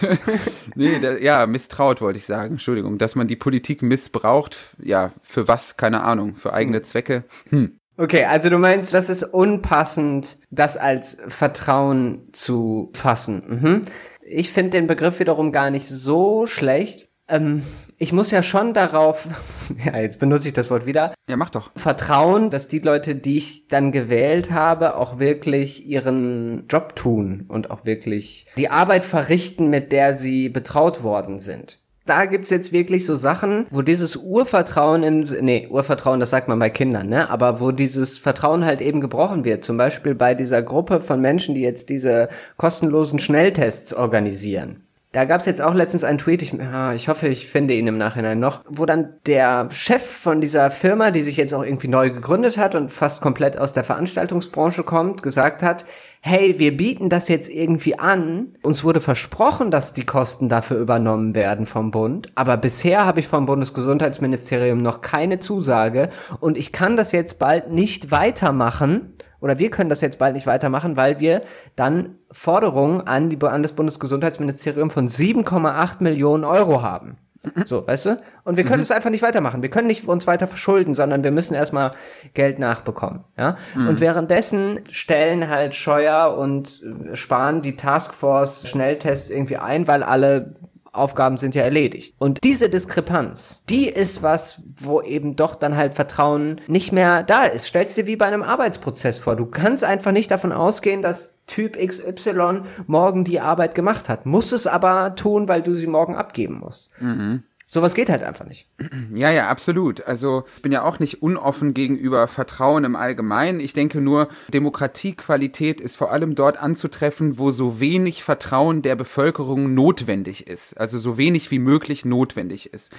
nee, da, ja, misstraut wollte ich sagen. Entschuldigung, dass man die Politik missbraucht, ja, für was? Keine Ahnung, für eigene Zwecke. Hm. Okay, also du meinst, das ist unpassend, das als Vertrauen zu fassen. Mhm. Ich finde den Begriff wiederum gar nicht so schlecht. Ähm, ich muss ja schon darauf, ja, jetzt benutze ich das Wort wieder. Ja, mach doch. Vertrauen, dass die Leute, die ich dann gewählt habe, auch wirklich ihren Job tun und auch wirklich die Arbeit verrichten, mit der sie betraut worden sind da gibt's jetzt wirklich so Sachen, wo dieses Urvertrauen im, nee, Urvertrauen, das sagt man bei Kindern, ne, aber wo dieses Vertrauen halt eben gebrochen wird. Zum Beispiel bei dieser Gruppe von Menschen, die jetzt diese kostenlosen Schnelltests organisieren. Da gab es jetzt auch letztens einen Tweet, ich, ich hoffe, ich finde ihn im Nachhinein noch, wo dann der Chef von dieser Firma, die sich jetzt auch irgendwie neu gegründet hat und fast komplett aus der Veranstaltungsbranche kommt, gesagt hat, hey, wir bieten das jetzt irgendwie an. Uns wurde versprochen, dass die Kosten dafür übernommen werden vom Bund, aber bisher habe ich vom Bundesgesundheitsministerium noch keine Zusage. Und ich kann das jetzt bald nicht weitermachen oder wir können das jetzt bald nicht weitermachen, weil wir dann Forderungen an, die, an das Bundesgesundheitsministerium von 7,8 Millionen Euro haben. So, weißt du? Und wir können es mhm. einfach nicht weitermachen. Wir können nicht uns weiter verschulden, sondern wir müssen erstmal Geld nachbekommen. Ja? Mhm. Und währenddessen stellen halt Scheuer und Spahn die Taskforce Schnelltests irgendwie ein, weil alle Aufgaben sind ja erledigt. Und diese Diskrepanz, die ist was, wo eben doch dann halt Vertrauen nicht mehr da ist. Stellst dir wie bei einem Arbeitsprozess vor. Du kannst einfach nicht davon ausgehen, dass Typ XY morgen die Arbeit gemacht hat. Muss es aber tun, weil du sie morgen abgeben musst. Mhm. Sowas geht halt einfach nicht. Ja, ja, absolut. Also ich bin ja auch nicht unoffen gegenüber Vertrauen im Allgemeinen. Ich denke nur, Demokratiequalität ist vor allem dort anzutreffen, wo so wenig Vertrauen der Bevölkerung notwendig ist. Also so wenig wie möglich notwendig ist.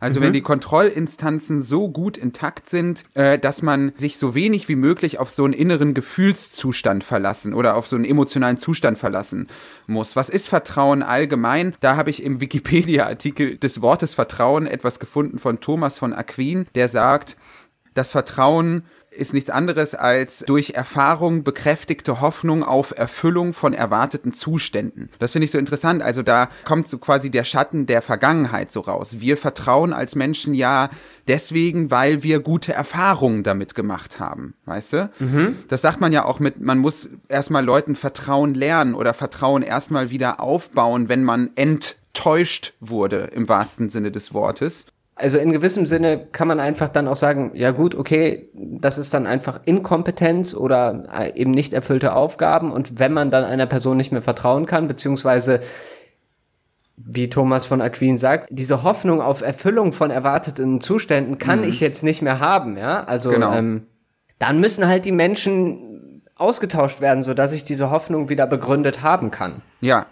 Also mhm. wenn die Kontrollinstanzen so gut intakt sind, äh, dass man sich so wenig wie möglich auf so einen inneren Gefühlszustand verlassen oder auf so einen emotionalen Zustand verlassen muss. Was ist Vertrauen allgemein? Da habe ich im Wikipedia-Artikel des Wortes Vertrauen etwas gefunden von Thomas von Aquin, der sagt, das Vertrauen ist nichts anderes als durch Erfahrung bekräftigte Hoffnung auf Erfüllung von erwarteten Zuständen. Das finde ich so interessant. Also da kommt so quasi der Schatten der Vergangenheit so raus. Wir vertrauen als Menschen ja deswegen, weil wir gute Erfahrungen damit gemacht haben, weißt du? Mhm. Das sagt man ja auch mit, man muss erstmal Leuten Vertrauen lernen oder Vertrauen erstmal wieder aufbauen, wenn man enttäuscht wurde, im wahrsten Sinne des Wortes. Also in gewissem Sinne kann man einfach dann auch sagen, ja gut, okay, das ist dann einfach Inkompetenz oder äh, eben nicht erfüllte Aufgaben und wenn man dann einer Person nicht mehr vertrauen kann, beziehungsweise wie Thomas von Aquin sagt, diese Hoffnung auf Erfüllung von erwarteten Zuständen kann mhm. ich jetzt nicht mehr haben, ja. Also genau. ähm, dann müssen halt die Menschen ausgetauscht werden, so dass ich diese Hoffnung wieder begründet haben kann. Ja,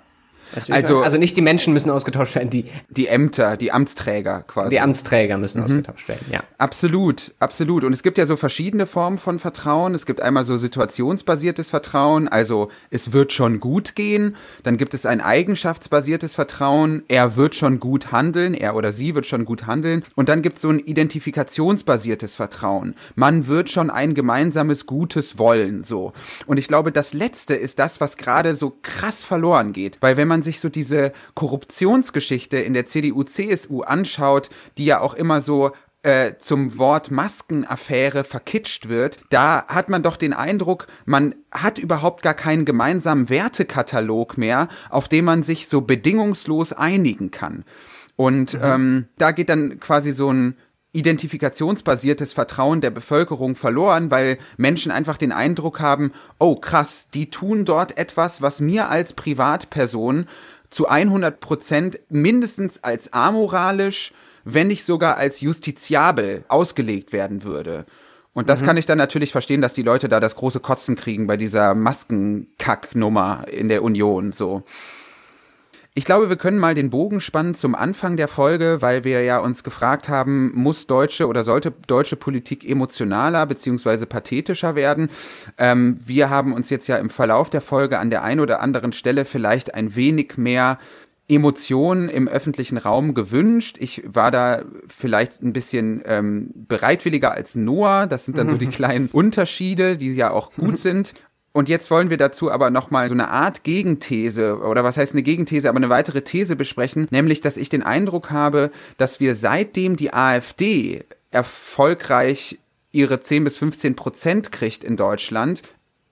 also, also nicht die Menschen müssen ausgetauscht werden, die die Ämter, die Amtsträger quasi. Die Amtsträger müssen mhm. ausgetauscht werden, ja. Absolut, absolut. Und es gibt ja so verschiedene Formen von Vertrauen. Es gibt einmal so situationsbasiertes Vertrauen, also es wird schon gut gehen. Dann gibt es ein eigenschaftsbasiertes Vertrauen, er wird schon gut handeln, er oder sie wird schon gut handeln. Und dann gibt es so ein identifikationsbasiertes Vertrauen. Man wird schon ein gemeinsames Gutes wollen, so. Und ich glaube, das Letzte ist das, was gerade so krass verloren geht, weil wenn man man sich so diese Korruptionsgeschichte in der CDU, CSU anschaut, die ja auch immer so äh, zum Wort Maskenaffäre verkitscht wird, da hat man doch den Eindruck, man hat überhaupt gar keinen gemeinsamen Wertekatalog mehr, auf dem man sich so bedingungslos einigen kann. Und mhm. ähm, da geht dann quasi so ein identifikationsbasiertes Vertrauen der Bevölkerung verloren, weil Menschen einfach den Eindruck haben, oh krass, die tun dort etwas, was mir als Privatperson zu 100 Prozent mindestens als amoralisch, wenn nicht sogar als justiziabel ausgelegt werden würde. Und das mhm. kann ich dann natürlich verstehen, dass die Leute da das große Kotzen kriegen bei dieser Maskenkacknummer in der Union, so. Ich glaube, wir können mal den Bogen spannen zum Anfang der Folge, weil wir ja uns gefragt haben, muss deutsche oder sollte deutsche Politik emotionaler beziehungsweise pathetischer werden? Ähm, wir haben uns jetzt ja im Verlauf der Folge an der einen oder anderen Stelle vielleicht ein wenig mehr Emotionen im öffentlichen Raum gewünscht. Ich war da vielleicht ein bisschen ähm, bereitwilliger als Noah. Das sind dann so die kleinen Unterschiede, die ja auch gut sind. Und jetzt wollen wir dazu aber nochmal so eine Art Gegenthese oder was heißt eine Gegenthese, aber eine weitere These besprechen, nämlich, dass ich den Eindruck habe, dass wir seitdem die AfD erfolgreich ihre 10 bis 15 Prozent kriegt in Deutschland,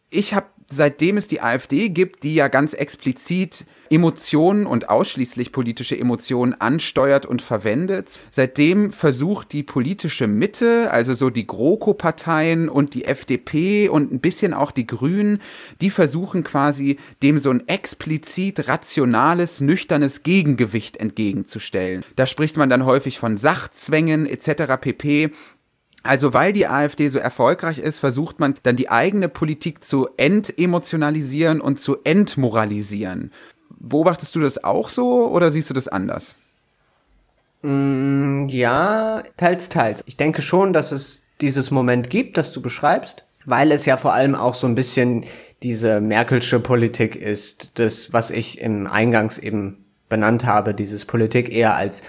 ich habe seitdem es die AfD gibt, die ja ganz explizit Emotionen und ausschließlich politische Emotionen ansteuert und verwendet, seitdem versucht die politische Mitte, also so die GroKo-Parteien und die FDP und ein bisschen auch die Grünen, die versuchen quasi dem so ein explizit rationales, nüchternes Gegengewicht entgegenzustellen. Da spricht man dann häufig von Sachzwängen etc. pp. Also weil die AfD so erfolgreich ist, versucht man dann die eigene Politik zu entemotionalisieren und zu entmoralisieren. Beobachtest du das auch so oder siehst du das anders? Mm, ja, teils, teils. Ich denke schon, dass es dieses Moment gibt, das du beschreibst, weil es ja vor allem auch so ein bisschen diese Merkelsche Politik ist, das, was ich im Eingangs eben benannt habe, dieses Politik eher als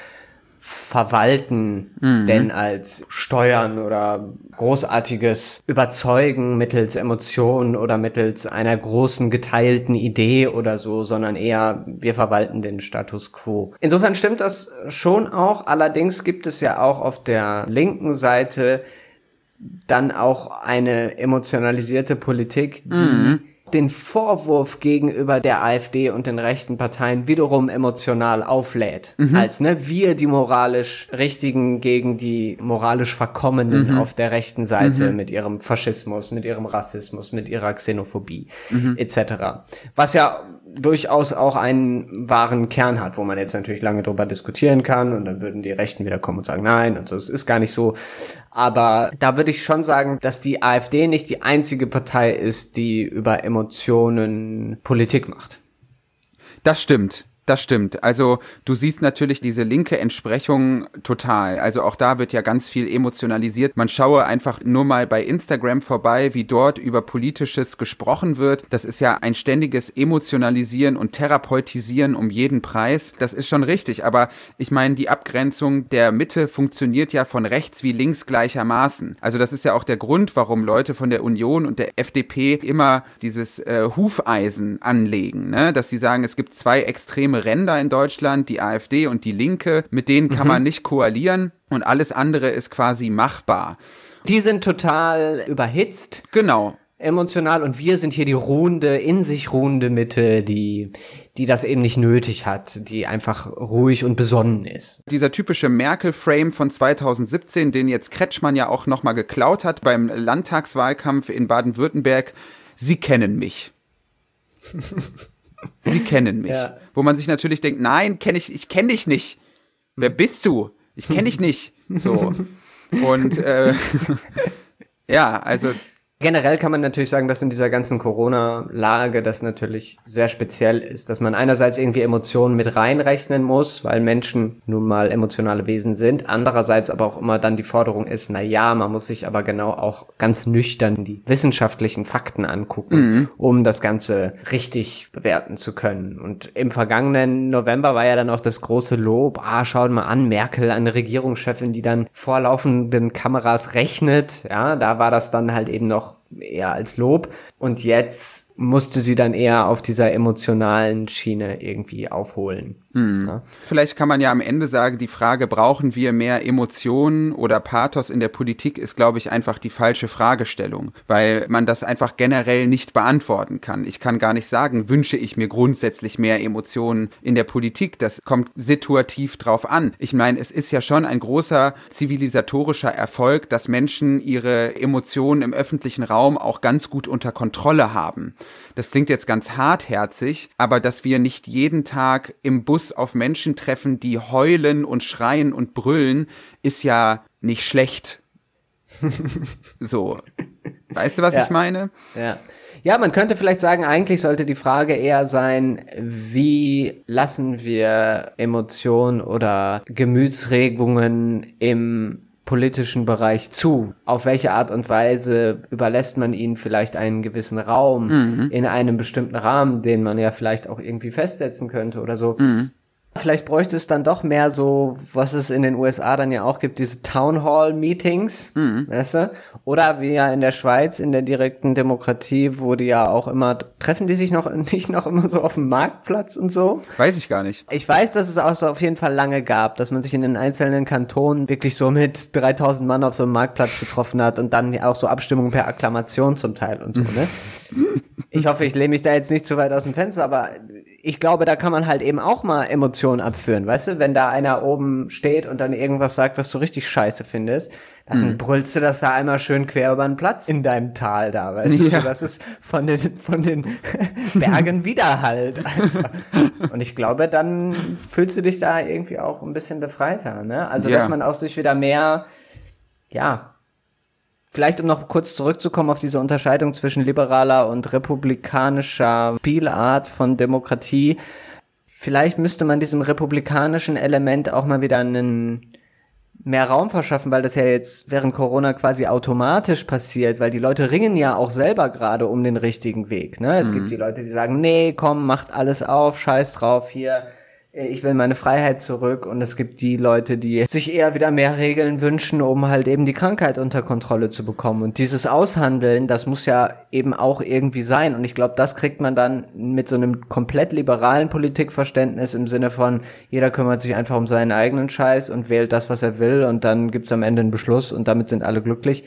verwalten, mhm. denn als Steuern oder großartiges Überzeugen mittels Emotionen oder mittels einer großen geteilten Idee oder so, sondern eher wir verwalten den Status quo. Insofern stimmt das schon auch, allerdings gibt es ja auch auf der linken Seite dann auch eine emotionalisierte Politik, die mhm den Vorwurf gegenüber der AfD und den rechten Parteien wiederum emotional auflädt. Mhm. Als ne, wir die moralisch Richtigen gegen die moralisch Verkommenen mhm. auf der rechten Seite mhm. mit ihrem Faschismus, mit ihrem Rassismus, mit ihrer Xenophobie mhm. etc. Was ja durchaus auch einen wahren Kern hat, wo man jetzt natürlich lange drüber diskutieren kann und dann würden die Rechten wieder kommen und sagen, nein, und so, es ist gar nicht so. Aber da würde ich schon sagen, dass die AfD nicht die einzige Partei ist, die über Emotionen Politik macht. Das stimmt. Das stimmt. Also du siehst natürlich diese linke Entsprechung total. Also auch da wird ja ganz viel emotionalisiert. Man schaue einfach nur mal bei Instagram vorbei, wie dort über politisches gesprochen wird. Das ist ja ein ständiges Emotionalisieren und Therapeutisieren um jeden Preis. Das ist schon richtig. Aber ich meine, die Abgrenzung der Mitte funktioniert ja von rechts wie links gleichermaßen. Also das ist ja auch der Grund, warum Leute von der Union und der FDP immer dieses äh, Hufeisen anlegen, ne? dass sie sagen, es gibt zwei extreme extreme Ränder in Deutschland, die AfD und die Linke, mit denen kann mhm. man nicht koalieren und alles andere ist quasi machbar. Die sind total überhitzt. Genau emotional und wir sind hier die ruhende, in sich ruhende Mitte, die, die das eben nicht nötig hat, die einfach ruhig und besonnen ist. Dieser typische Merkel-Frame von 2017, den jetzt Kretschmann ja auch nochmal geklaut hat beim Landtagswahlkampf in Baden-Württemberg, Sie kennen mich. Sie kennen mich. Ja. Wo man sich natürlich denkt, nein, kenn ich, ich kenne dich nicht. Wer bist du? Ich kenne dich nicht. So. Und äh, ja, also Generell kann man natürlich sagen, dass in dieser ganzen Corona-Lage das natürlich sehr speziell ist, dass man einerseits irgendwie Emotionen mit reinrechnen muss, weil Menschen nun mal emotionale Wesen sind. Andererseits aber auch immer dann die Forderung ist, na ja, man muss sich aber genau auch ganz nüchtern die wissenschaftlichen Fakten angucken, mhm. um das Ganze richtig bewerten zu können. Und im vergangenen November war ja dann auch das große Lob, ah, schaut mal an, Merkel, eine Regierungschefin, die dann vor laufenden Kameras rechnet. Ja, da war das dann halt eben noch eher als Lob. Und jetzt musste sie dann eher auf dieser emotionalen Schiene irgendwie aufholen. Hm. Ja? Vielleicht kann man ja am Ende sagen, die Frage, brauchen wir mehr Emotionen oder Pathos in der Politik, ist, glaube ich, einfach die falsche Fragestellung, weil man das einfach generell nicht beantworten kann. Ich kann gar nicht sagen, wünsche ich mir grundsätzlich mehr Emotionen in der Politik. Das kommt situativ drauf an. Ich meine, es ist ja schon ein großer zivilisatorischer Erfolg, dass Menschen ihre Emotionen im öffentlichen Raum auch ganz gut unter Kontrolle haben. Das klingt jetzt ganz hartherzig, aber dass wir nicht jeden Tag im Bus auf Menschen treffen, die heulen und schreien und brüllen, ist ja nicht schlecht. so. Weißt du, was ja. ich meine? Ja. Ja, man könnte vielleicht sagen, eigentlich sollte die Frage eher sein, wie lassen wir Emotionen oder Gemütsregungen im politischen Bereich zu? Auf welche Art und Weise überlässt man ihnen vielleicht einen gewissen Raum mhm. in einem bestimmten Rahmen, den man ja vielleicht auch irgendwie festsetzen könnte oder so? Mhm. Vielleicht bräuchte es dann doch mehr so, was es in den USA dann ja auch gibt, diese Town Hall Meetings, mhm. weißt du? Oder wie ja in der Schweiz, in der direkten Demokratie, wo die ja auch immer, treffen die sich noch nicht noch immer so auf dem Marktplatz und so? Weiß ich gar nicht. Ich weiß, dass es auch so auf jeden Fall lange gab, dass man sich in den einzelnen Kantonen wirklich so mit 3000 Mann auf so einem Marktplatz getroffen hat und dann auch so Abstimmungen per Akklamation zum Teil und so, ne? Ich hoffe, ich lehne mich da jetzt nicht zu weit aus dem Fenster, aber ich glaube, da kann man halt eben auch mal Emotionen abführen, weißt du? Wenn da einer oben steht und dann irgendwas sagt, was du richtig scheiße findest, dann mhm. brüllst du das da einmal schön quer über den Platz in deinem Tal da, weißt ja. du? Das ist von den, von den Bergen Widerhalt. Also. Und ich glaube, dann fühlst du dich da irgendwie auch ein bisschen befreiter, ne? Also, ja. dass man auch sich wieder mehr, ja, Vielleicht um noch kurz zurückzukommen auf diese Unterscheidung zwischen liberaler und republikanischer Spielart von Demokratie. Vielleicht müsste man diesem republikanischen Element auch mal wieder einen mehr Raum verschaffen, weil das ja jetzt während Corona quasi automatisch passiert, weil die Leute ringen ja auch selber gerade um den richtigen Weg. Ne? Es mhm. gibt die Leute, die sagen, nee, komm, macht alles auf, scheiß drauf, hier ich will meine Freiheit zurück und es gibt die Leute, die sich eher wieder mehr Regeln wünschen, um halt eben die Krankheit unter Kontrolle zu bekommen. Und dieses Aushandeln, das muss ja eben auch irgendwie sein. Und ich glaube, das kriegt man dann mit so einem komplett liberalen Politikverständnis im Sinne von, jeder kümmert sich einfach um seinen eigenen Scheiß und wählt das, was er will und dann gibt's am Ende einen Beschluss und damit sind alle glücklich.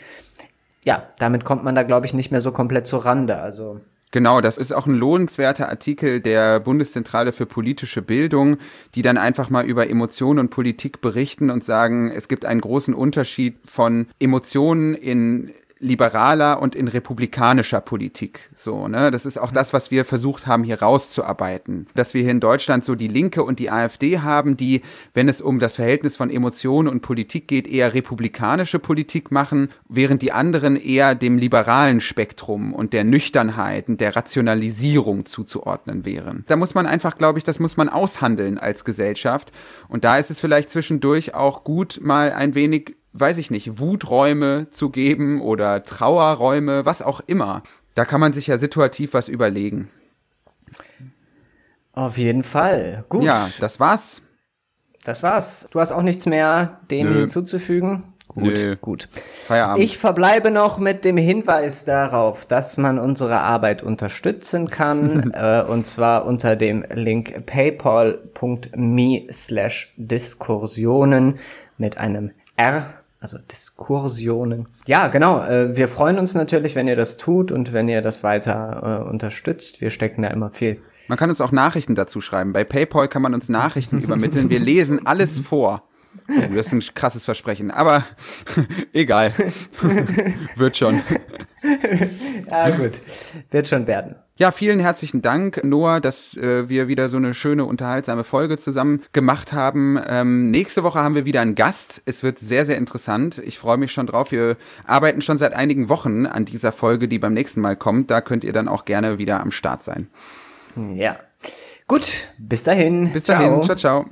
Ja, damit kommt man da, glaube ich, nicht mehr so komplett zur Rande. Also Genau, das ist auch ein lohnenswerter Artikel der Bundeszentrale für politische Bildung, die dann einfach mal über Emotionen und Politik berichten und sagen, es gibt einen großen Unterschied von Emotionen in liberaler und in republikanischer Politik. So, ne? Das ist auch das, was wir versucht haben, hier rauszuarbeiten. Dass wir hier in Deutschland so die Linke und die AfD haben, die, wenn es um das Verhältnis von Emotionen und Politik geht, eher republikanische Politik machen, während die anderen eher dem liberalen Spektrum und der Nüchternheit und der Rationalisierung zuzuordnen wären. Da muss man einfach, glaube ich, das muss man aushandeln als Gesellschaft. Und da ist es vielleicht zwischendurch auch gut, mal ein wenig weiß ich nicht, Wuträume zu geben oder Trauerräume, was auch immer. Da kann man sich ja situativ was überlegen. Auf jeden Fall. Gut. Ja, das war's. Das war's. Du hast auch nichts mehr dem Nö. hinzuzufügen? Gut, Nö. gut. Feierabend. Ich verbleibe noch mit dem Hinweis darauf, dass man unsere Arbeit unterstützen kann, äh, und zwar unter dem Link paypal.me slash Diskursionen mit einem R also Diskursionen. Ja, genau. Äh, wir freuen uns natürlich, wenn ihr das tut und wenn ihr das weiter äh, unterstützt. Wir stecken da immer viel. Man kann uns auch Nachrichten dazu schreiben. Bei PayPal kann man uns Nachrichten übermitteln. Wir lesen alles vor. Oh, das ist ein krasses Versprechen, aber egal. Wird schon. ja, gut. Wird schon werden. Ja, vielen herzlichen Dank, Noah, dass äh, wir wieder so eine schöne, unterhaltsame Folge zusammen gemacht haben. Ähm, nächste Woche haben wir wieder einen Gast. Es wird sehr, sehr interessant. Ich freue mich schon drauf. Wir arbeiten schon seit einigen Wochen an dieser Folge, die beim nächsten Mal kommt. Da könnt ihr dann auch gerne wieder am Start sein. Ja. Gut, bis dahin. Bis dahin. ciao. ciao. ciao.